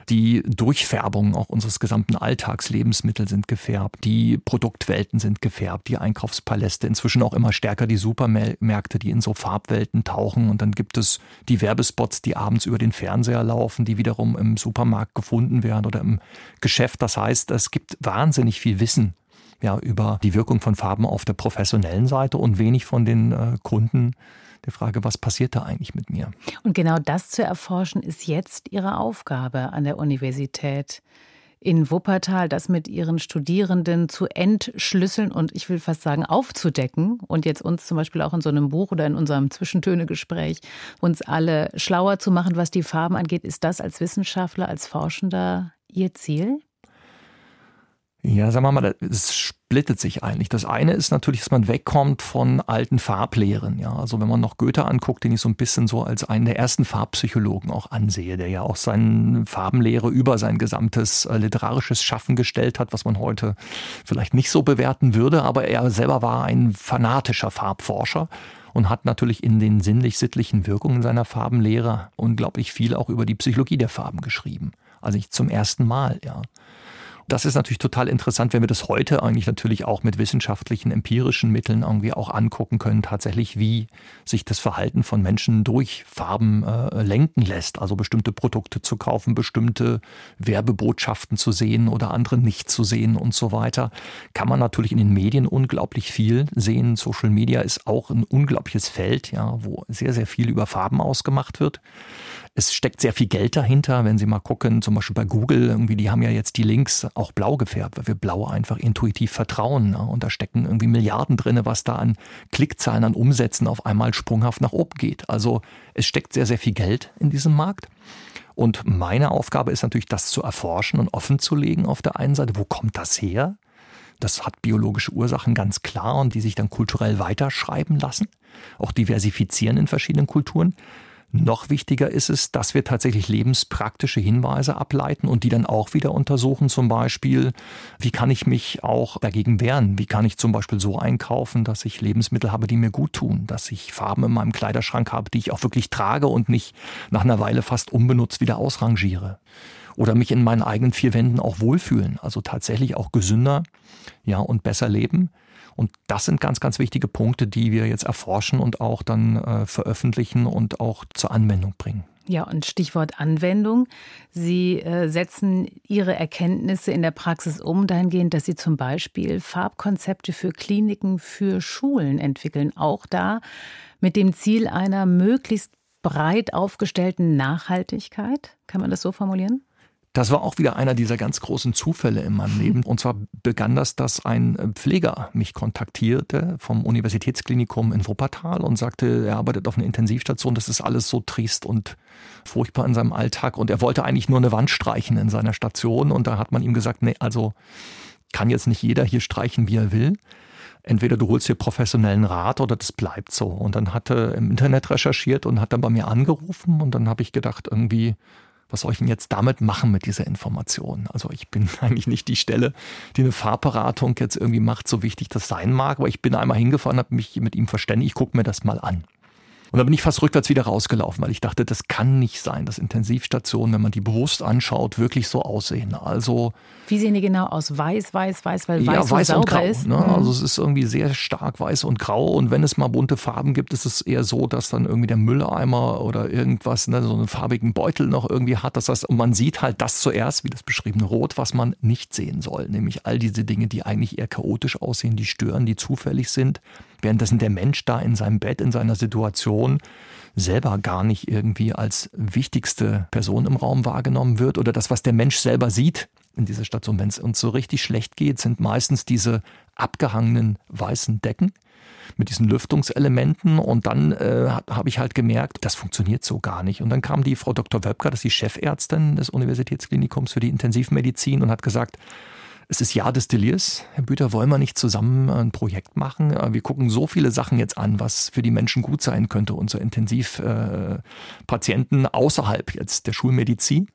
die Durchfärbung auch unseres gesamten Alltagslebensmittel sind gefärbt. Die Produktwelten sind gefärbt. Die Einkaufspaläste. Inzwischen auch immer stärker die Supermärkte, die in so Farbwelten tauchen. Und dann gibt es die Werbespots, die abends über den Fernseher laufen, die wiederum im Supermarkt gefunden werden oder im Geschäft. Das heißt, es gibt wahnsinnig viel Wissen ja, über die Wirkung von Farben auf der professionellen Seite und wenig von den äh, Kunden der Frage, was passiert da eigentlich mit mir? Und genau das zu erforschen, ist jetzt Ihre Aufgabe an der Universität in Wuppertal, das mit ihren Studierenden zu entschlüsseln und ich will fast sagen aufzudecken und jetzt uns zum Beispiel auch in so einem Buch oder in unserem Zwischentöne-Gespräch uns alle schlauer zu machen, was die Farben angeht. Ist das als Wissenschaftler, als Forschender Ihr Ziel? Ja, sagen wir mal, es splittet sich eigentlich. Das eine ist natürlich, dass man wegkommt von alten Farblehren. Ja, also wenn man noch Goethe anguckt, den ich so ein bisschen so als einen der ersten Farbpsychologen auch ansehe, der ja auch seine Farbenlehre über sein gesamtes äh, literarisches Schaffen gestellt hat, was man heute vielleicht nicht so bewerten würde, aber er selber war ein fanatischer Farbforscher und hat natürlich in den sinnlich-sittlichen Wirkungen seiner Farbenlehre unglaublich viel auch über die Psychologie der Farben geschrieben. Also nicht zum ersten Mal, ja. Das ist natürlich total interessant, wenn wir das heute eigentlich natürlich auch mit wissenschaftlichen, empirischen Mitteln irgendwie auch angucken können, tatsächlich, wie sich das Verhalten von Menschen durch Farben äh, lenken lässt. Also bestimmte Produkte zu kaufen, bestimmte Werbebotschaften zu sehen oder andere nicht zu sehen und so weiter. Kann man natürlich in den Medien unglaublich viel sehen. Social Media ist auch ein unglaubliches Feld, ja, wo sehr, sehr viel über Farben ausgemacht wird. Es steckt sehr viel Geld dahinter, wenn Sie mal gucken, zum Beispiel bei Google, irgendwie, die haben ja jetzt die Links auch blau gefärbt, weil wir blau einfach intuitiv vertrauen. Ne? Und da stecken irgendwie Milliarden drin, was da an Klickzahlen, an Umsätzen auf einmal sprunghaft nach oben geht. Also es steckt sehr, sehr viel Geld in diesem Markt. Und meine Aufgabe ist natürlich, das zu erforschen und offen zu legen auf der einen Seite. Wo kommt das her? Das hat biologische Ursachen ganz klar und die sich dann kulturell weiterschreiben lassen, auch diversifizieren in verschiedenen Kulturen. Noch wichtiger ist es, dass wir tatsächlich lebenspraktische Hinweise ableiten und die dann auch wieder untersuchen. Zum Beispiel, wie kann ich mich auch dagegen wehren? Wie kann ich zum Beispiel so einkaufen, dass ich Lebensmittel habe, die mir gut tun? Dass ich Farben in meinem Kleiderschrank habe, die ich auch wirklich trage und nicht nach einer Weile fast unbenutzt wieder ausrangiere? Oder mich in meinen eigenen vier Wänden auch wohlfühlen. Also tatsächlich auch gesünder, ja, und besser leben. Und das sind ganz, ganz wichtige Punkte, die wir jetzt erforschen und auch dann äh, veröffentlichen und auch zur Anwendung bringen. Ja, und Stichwort Anwendung. Sie äh, setzen Ihre Erkenntnisse in der Praxis um, dahingehend, dass Sie zum Beispiel Farbkonzepte für Kliniken, für Schulen entwickeln. Auch da mit dem Ziel einer möglichst breit aufgestellten Nachhaltigkeit. Kann man das so formulieren? Das war auch wieder einer dieser ganz großen Zufälle in meinem Leben. Und zwar begann das, dass ein äh, Pfleger mich kontaktierte vom Universitätsklinikum in Wuppertal und sagte, er arbeitet auf einer Intensivstation, das ist alles so trist und furchtbar in seinem Alltag. Und er wollte eigentlich nur eine Wand streichen in seiner Station. Und da hat man ihm gesagt, nee, also kann jetzt nicht jeder hier streichen, wie er will entweder du holst dir professionellen Rat oder das bleibt so. Und dann hat er im Internet recherchiert und hat dann bei mir angerufen und dann habe ich gedacht, irgendwie was soll ich denn jetzt damit machen mit dieser Information? Also ich bin eigentlich nicht die Stelle, die eine Farbberatung jetzt irgendwie macht, so wichtig das sein mag, aber ich bin einmal hingefahren, habe mich mit ihm verständigt, ich gucke mir das mal an. Und da bin ich fast rückwärts wieder rausgelaufen, weil ich dachte, das kann nicht sein, dass Intensivstationen, wenn man die bewusst anschaut, wirklich so aussehen. Also wie sehen die genau aus? Weiß, weiß, weiß, weil weiß, ja, weiß und grau. Ist. Ne? Mhm. Also es ist irgendwie sehr stark weiß und grau. Und wenn es mal bunte Farben gibt, ist es eher so, dass dann irgendwie der Mülleimer oder irgendwas, ne, so einen farbigen Beutel noch irgendwie hat. Das heißt, man sieht halt das zuerst, wie das beschriebene Rot, was man nicht sehen soll. Nämlich all diese Dinge, die eigentlich eher chaotisch aussehen, die stören, die zufällig sind. Währenddessen der Mensch da in seinem Bett, in seiner Situation selber gar nicht irgendwie als wichtigste Person im Raum wahrgenommen wird oder das, was der Mensch selber sieht in dieser Station. Wenn es uns so richtig schlecht geht, sind meistens diese abgehangenen weißen Decken mit diesen Lüftungselementen und dann äh, habe ich halt gemerkt, das funktioniert so gar nicht. Und dann kam die Frau Dr. Wöbker, das ist die Chefärztin des Universitätsklinikums für die Intensivmedizin und hat gesagt, es ist Jahr des Delirs. Herr Büter, wollen wir nicht zusammen ein Projekt machen? Wir gucken so viele Sachen jetzt an, was für die Menschen gut sein könnte, unsere Intensivpatienten außerhalb jetzt der Schulmedizin.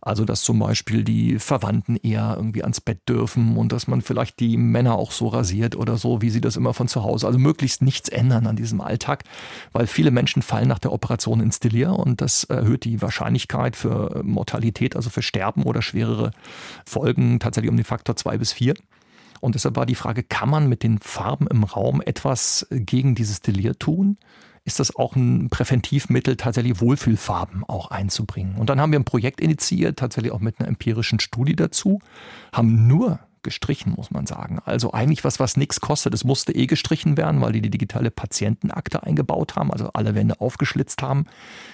Also, dass zum Beispiel die Verwandten eher irgendwie ans Bett dürfen und dass man vielleicht die Männer auch so rasiert oder so, wie sie das immer von zu Hause. Also möglichst nichts ändern an diesem Alltag, weil viele Menschen fallen nach der Operation ins Delir und das erhöht die Wahrscheinlichkeit für Mortalität, also für Sterben oder schwerere Folgen tatsächlich um den Faktor zwei bis vier. Und deshalb war die Frage, kann man mit den Farben im Raum etwas gegen dieses Delir tun? Ist das auch ein Präventivmittel, tatsächlich Wohlfühlfarben auch einzubringen. Und dann haben wir ein Projekt initiiert, tatsächlich auch mit einer empirischen Studie dazu, haben nur gestrichen, muss man sagen. Also eigentlich was, was nichts kostet. Es musste eh gestrichen werden, weil die die digitale Patientenakte eingebaut haben, also alle Wände aufgeschlitzt haben.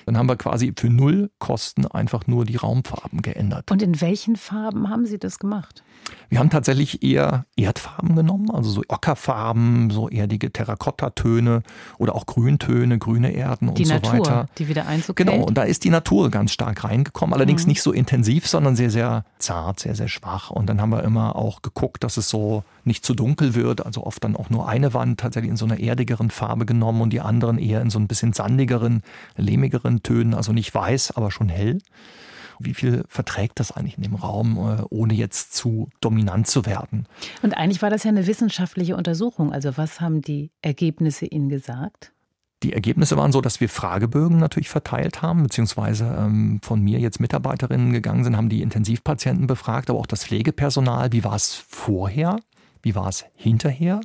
Dann haben wir quasi für null Kosten einfach nur die Raumfarben geändert. Und in welchen Farben haben Sie das gemacht? Wir haben tatsächlich eher Erdfarben genommen, also so Ockerfarben, so erdige Terrakottatöne oder auch Grüntöne, grüne Erden und die so Natur, weiter. Die wieder Einzug Genau, hält. und da ist die Natur ganz stark reingekommen, allerdings Mhm. nicht so intensiv, sondern sehr, sehr zart, sehr, sehr schwach. Und dann haben wir immer auch geguckt, dass es so nicht zu dunkel wird, also oft dann auch nur eine Wand tatsächlich in so einer erdigeren Farbe genommen und die anderen eher in so ein bisschen sandigeren, lehmigeren Tönen, also nicht weiß, aber schon hell wie viel verträgt das eigentlich in dem Raum, äh, ohne jetzt zu dominant zu werden. Und eigentlich war das ja eine wissenschaftliche Untersuchung. Also was haben die Ergebnisse Ihnen gesagt? Die Ergebnisse waren so, dass wir Fragebögen natürlich verteilt haben, beziehungsweise ähm, von mir jetzt Mitarbeiterinnen gegangen sind, haben die Intensivpatienten befragt, aber auch das Pflegepersonal. Wie war es vorher? Wie war es hinterher?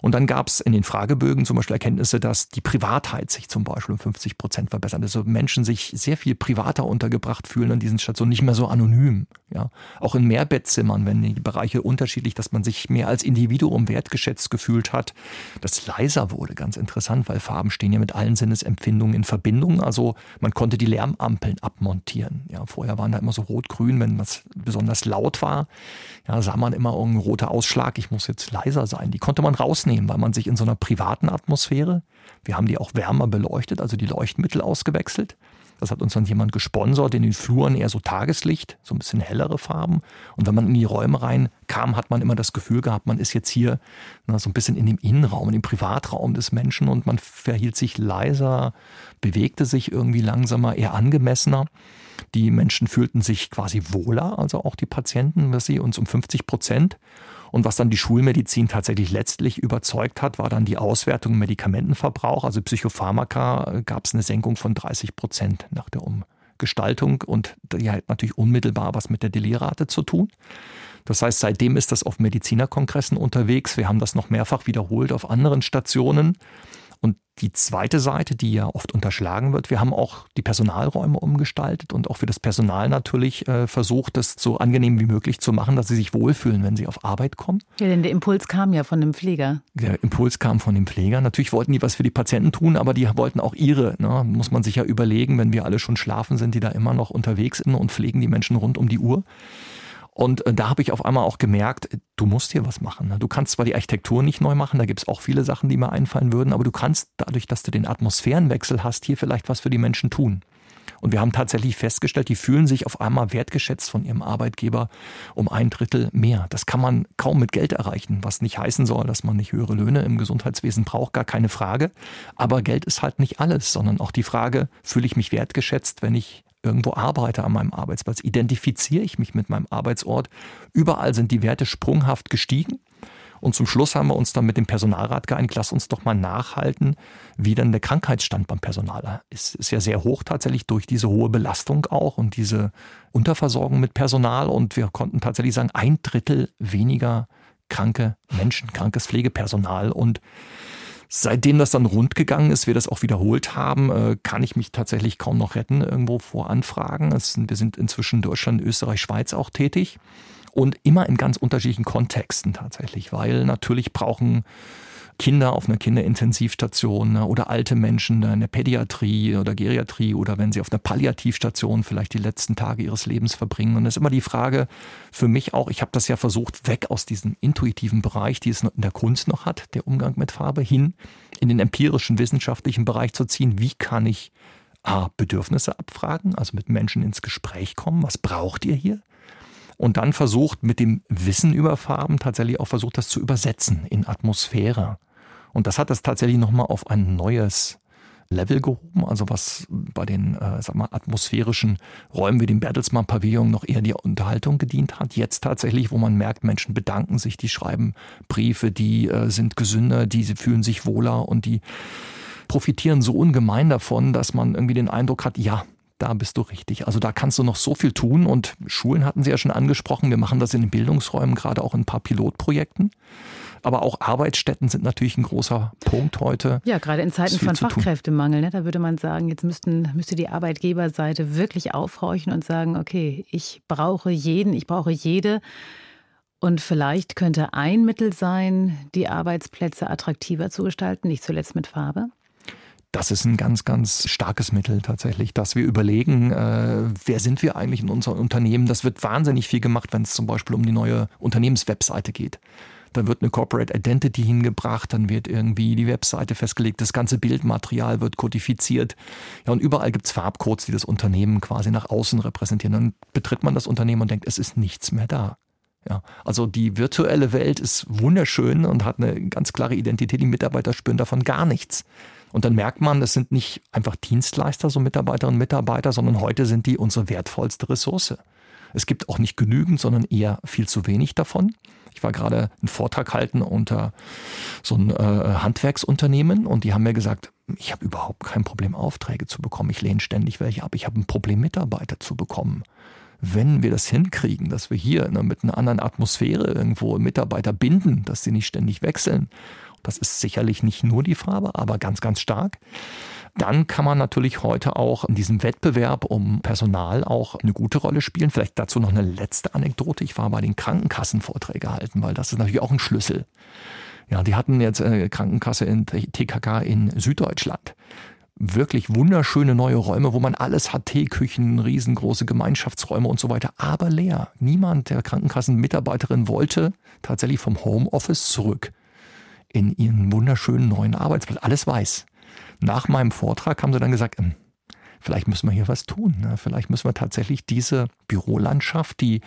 Und dann gab es in den Fragebögen zum Beispiel Erkenntnisse, dass die Privatheit sich zum Beispiel um 50 Prozent verbessert. Also Menschen sich sehr viel privater untergebracht fühlen an diesen Stationen, nicht mehr so anonym. Ja, auch in Mehrbettzimmern, wenn die Bereiche unterschiedlich, dass man sich mehr als Individuum wertgeschätzt gefühlt hat, das leiser wurde. Ganz interessant, weil Farben stehen ja mit allen Sinnesempfindungen in Verbindung. Also man konnte die Lärmampeln abmontieren. Ja, vorher waren da immer so rot-grün, wenn was besonders laut war. Ja, sah man immer irgendein roter Ausschlag. Ich muss jetzt leiser sein. Die konnte man rausnehmen weil man sich in so einer privaten Atmosphäre, wir haben die auch wärmer beleuchtet, also die Leuchtmittel ausgewechselt, Das hat uns dann jemand gesponsert. In den Fluren eher so Tageslicht, so ein bisschen hellere Farben. Und wenn man in die Räume rein kam, hat man immer das Gefühl gehabt, man ist jetzt hier na, so ein bisschen in dem Innenraum, in dem Privatraum des Menschen und man verhielt sich leiser, bewegte sich irgendwie langsamer, eher angemessener. Die Menschen fühlten sich quasi wohler, also auch die Patienten, was sie uns um 50 Prozent. Und was dann die Schulmedizin tatsächlich letztlich überzeugt hat, war dann die Auswertung im Medikamentenverbrauch. Also Psychopharmaka äh, gab es eine Senkung von 30 Prozent nach der Umgestaltung und die hat natürlich unmittelbar was mit der Delirate zu tun. Das heißt, seitdem ist das auf Medizinerkongressen unterwegs. Wir haben das noch mehrfach wiederholt auf anderen Stationen. Und die zweite Seite, die ja oft unterschlagen wird, wir haben auch die Personalräume umgestaltet und auch für das Personal natürlich äh, versucht, das so angenehm wie möglich zu machen, dass sie sich wohlfühlen, wenn sie auf Arbeit kommen. Ja, denn der Impuls kam ja von dem Pfleger. Der Impuls kam von dem Pfleger. Natürlich wollten die was für die Patienten tun, aber die wollten auch ihre. Ne? Muss man sich ja überlegen, wenn wir alle schon schlafen, sind die da immer noch unterwegs und pflegen die Menschen rund um die Uhr. Und äh, da habe ich auf einmal auch gemerkt, du musst hier was machen. Ne? Du kannst zwar die Architektur nicht neu machen, da gibt es auch viele Sachen, die mir einfallen würden, aber du kannst dadurch, dass du den Atmosphärenwechsel hast, hier vielleicht was für die Menschen tun. Und wir haben tatsächlich festgestellt, die fühlen sich auf einmal wertgeschätzt von ihrem Arbeitgeber um ein Drittel mehr. Das kann man kaum mit Geld erreichen, was nicht heißen soll, dass man nicht höhere Löhne im Gesundheitswesen braucht, gar keine Frage. Aber Geld ist halt nicht alles, sondern auch die Frage, fühle ich mich wertgeschätzt, wenn ich irgendwo arbeite an meinem Arbeitsplatz? Identifiziere ich mich mit meinem Arbeitsort? Überall sind die Werte sprunghaft gestiegen. Und zum Schluss haben wir uns dann mit dem Personalrat geeinigt, lass uns doch mal nachhalten, wie dann der Krankheitsstand beim Personal ist. Ist ja sehr hoch tatsächlich durch diese hohe Belastung auch und diese Unterversorgung mit Personal. Und wir konnten tatsächlich sagen, ein Drittel weniger kranke Menschen, krankes Pflegepersonal. Und Seitdem das dann rund gegangen ist, wir das auch wiederholt haben, äh, kann ich mich tatsächlich kaum noch retten irgendwo vor Anfragen. wir sind inzwischen Deutschland, Österreich, Schweiz auch tätig und immer in ganz unterschiedlichen Kontexten tatsächlich, weil natürlich brauchen Kinder auf einer Kinderintensivstation ne, oder alte Menschen in der Pädiatrie oder Geriatrie oder wenn sie auf einer Palliativstation vielleicht die letzten Tage ihres Lebens verbringen. Und das ist immer die Frage für mich auch, ich habe das ja versucht, weg aus diesem intuitiven Bereich, die es in der Kunst noch hat, der Umgang mit Farbe, hin in den empirischen, wissenschaftlichen Bereich zu ziehen. Wie kann ich A, Bedürfnisse abfragen, also mit Menschen ins Gespräch kommen? Was braucht ihr hier? und dann versucht mit dem Wissen über Farben tatsächlich auch versucht, das zu übersetzen in Atmosphäre. Und das hat das tatsächlich nochmal auf ein neues Level gehoben, also was bei den äh, sag mal, atmosphärischen Räumen wie dem Bertelsmann Pavillon noch eher die Unterhaltung gedient hat. Jetzt tatsächlich, wo man merkt, Menschen bedanken sich, die schreiben Briefe, die äh, sind gesünder, die fühlen sich wohler und die profitieren so ungemein davon, dass man irgendwie den Eindruck hat, ja, da bist du richtig. Also da kannst du noch so viel tun und Schulen hatten Sie ja schon angesprochen. Wir machen das in den Bildungsräumen, gerade auch in ein paar Pilotprojekten. Aber auch Arbeitsstätten sind natürlich ein großer Punkt heute. Ja, gerade in Zeiten von Fachkräftemangel, ne, da würde man sagen, jetzt müssten, müsste die Arbeitgeberseite wirklich aufhorchen und sagen, okay, ich brauche jeden, ich brauche jede. Und vielleicht könnte ein Mittel sein, die Arbeitsplätze attraktiver zu gestalten, nicht zuletzt mit Farbe? Das ist ein ganz, ganz starkes Mittel tatsächlich, dass wir überlegen, äh, wer sind wir eigentlich in unserem Unternehmen. Das wird wahnsinnig viel gemacht, wenn es zum Beispiel um die neue Unternehmenswebseite geht. Da wird eine Corporate Identity hingebracht, dann wird irgendwie die Webseite festgelegt, das ganze Bildmaterial wird kodifiziert. Ja, und überall gibt es Farbcodes, die das Unternehmen quasi nach außen repräsentieren. Dann betritt man das Unternehmen und denkt, es ist nichts mehr da. Ja, also die virtuelle Welt ist wunderschön und hat eine ganz klare Identität. Die Mitarbeiter spüren davon gar nichts. Und dann merkt man, es sind nicht einfach Dienstleister, so Mitarbeiterinnen und Mitarbeiter, sondern heute sind die unsere wertvollste Ressource. Es gibt auch nicht genügend, sondern eher viel zu wenig davon. Ich war gerade einen Vortrag halten unter so ein äh, Handwerksunternehmen und die haben mir gesagt, ich habe überhaupt kein Problem, Aufträge zu bekommen. Ich lehne ständig welche ab. Ich habe ein Problem, Mitarbeiter zu bekommen. Wenn wir das hinkriegen, dass wir hier ne, mit einer anderen Atmosphäre irgendwo Mitarbeiter binden, dass sie nicht ständig wechseln das ist sicherlich nicht nur die Farbe, aber ganz, ganz stark. Dann kann man natürlich heute auch in diesem Wettbewerb um Personal auch eine gute Rolle spielen. Vielleicht dazu noch eine letzte Anekdote. Ich war bei den Krankenkassen Vorträge halten, weil das ist natürlich auch ein Schlüssel. Ja, die hatten jetzt äh, Krankenkasse in TKK in Süddeutschland. Wirklich wunderschöne neue Räume, wo man alles hat, Teeküchen, riesengroße Gemeinschaftsräume und so weiter, aber leer. Niemand der Krankenkassenmitarbeiterin wollte tatsächlich vom Homeoffice zurück in ihren wunderschönen neuen Arbeitsplatz. Alles weiß. Nach meinem Vortrag haben sie dann gesagt, ähm, vielleicht müssen wir hier was tun. Ne? Vielleicht müssen wir tatsächlich diese Bürolandschaft, die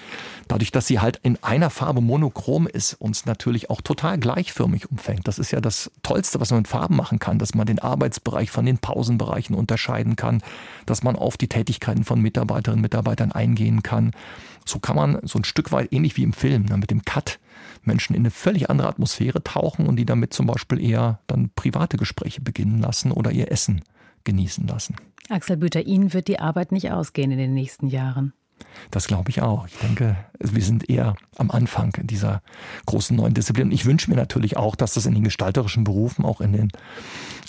dadurch, dass sie halt in einer Farbe monochrom ist, uns natürlich auch total gleichförmig umfängt. Das ist ja das Tollste, was man mit Farben machen kann, dass man den Arbeitsbereich von den Pausenbereichen unterscheiden kann, dass man auf die Tätigkeiten von Mitarbeiterinnen und Mitarbeitern eingehen kann. So kann man so ein Stück weit ähnlich wie im Film ne, mit dem Cut Menschen in eine völlig andere Atmosphäre tauchen und die damit zum Beispiel eher dann private Gespräche beginnen lassen oder ihr Essen genießen lassen. Axel Büter, Ihnen wird die Arbeit nicht ausgehen in den nächsten Jahren. Das glaube ich auch. Ich denke, wir sind eher am Anfang dieser großen neuen Disziplin. Und ich wünsche mir natürlich auch, dass das in den gestalterischen Berufen, auch in den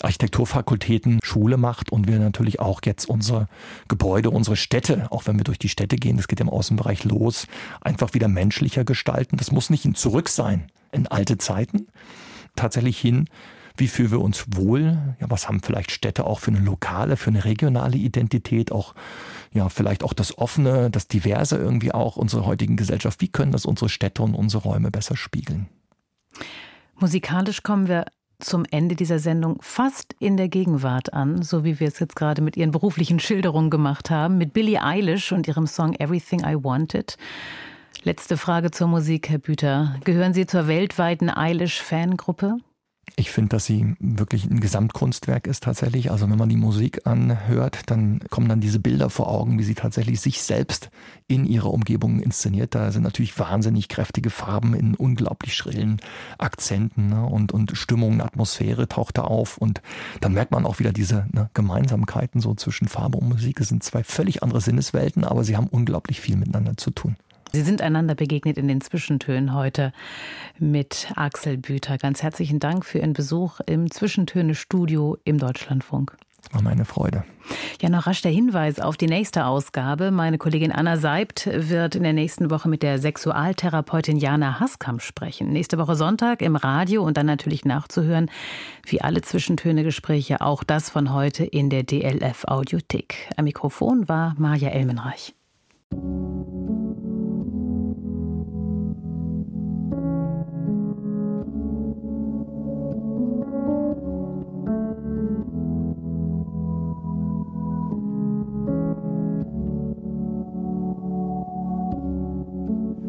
Architekturfakultäten Schule macht und wir natürlich auch jetzt unsere Gebäude, unsere Städte, auch wenn wir durch die Städte gehen, das geht im Außenbereich los, einfach wieder menschlicher gestalten. Das muss nicht ein Zurück sein in alte Zeiten, tatsächlich hin wie fühlen wir uns wohl? Ja, was haben vielleicht Städte auch für eine lokale, für eine regionale Identität? Auch, ja, vielleicht auch das Offene, das Diverse irgendwie auch unserer heutigen Gesellschaft. Wie können das unsere Städte und unsere Räume besser spiegeln? Musikalisch kommen wir zum Ende dieser Sendung fast in der Gegenwart an, so wie wir es jetzt gerade mit Ihren beruflichen Schilderungen gemacht haben, mit Billie Eilish und ihrem Song Everything I Wanted. Letzte Frage zur Musik, Herr Büter. Gehören Sie zur weltweiten Eilish-Fangruppe? Ich finde, dass sie wirklich ein Gesamtkunstwerk ist tatsächlich. Also wenn man die Musik anhört, dann kommen dann diese Bilder vor Augen, wie sie tatsächlich sich selbst in ihrer Umgebung inszeniert. Da sind natürlich wahnsinnig kräftige Farben in unglaublich schrillen Akzenten ne? und, und Stimmung, Atmosphäre taucht da auf. Und dann merkt man auch wieder diese ne, Gemeinsamkeiten so zwischen Farbe und Musik. Es sind zwei völlig andere Sinneswelten, aber sie haben unglaublich viel miteinander zu tun. Sie sind einander begegnet in den Zwischentönen heute mit Axel Büter. Ganz herzlichen Dank für Ihren Besuch im Zwischentöne-Studio im Deutschlandfunk. War meine Freude. Ja, noch rasch der Hinweis auf die nächste Ausgabe. Meine Kollegin Anna Seibt wird in der nächsten Woche mit der Sexualtherapeutin Jana Haskamp sprechen. Nächste Woche Sonntag im Radio und dann natürlich nachzuhören, wie alle Zwischentöne-Gespräche, auch das von heute in der DLF Audiothek. Am Mikrofon war Maja Elmenreich.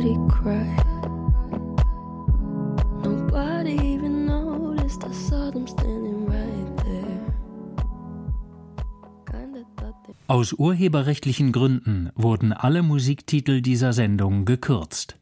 Nobody cried. Nobody even noticed. I saw them standing right there. Aus urheberrechtlichen Gründen wurden alle Musiktitel dieser Sendung gekürzt.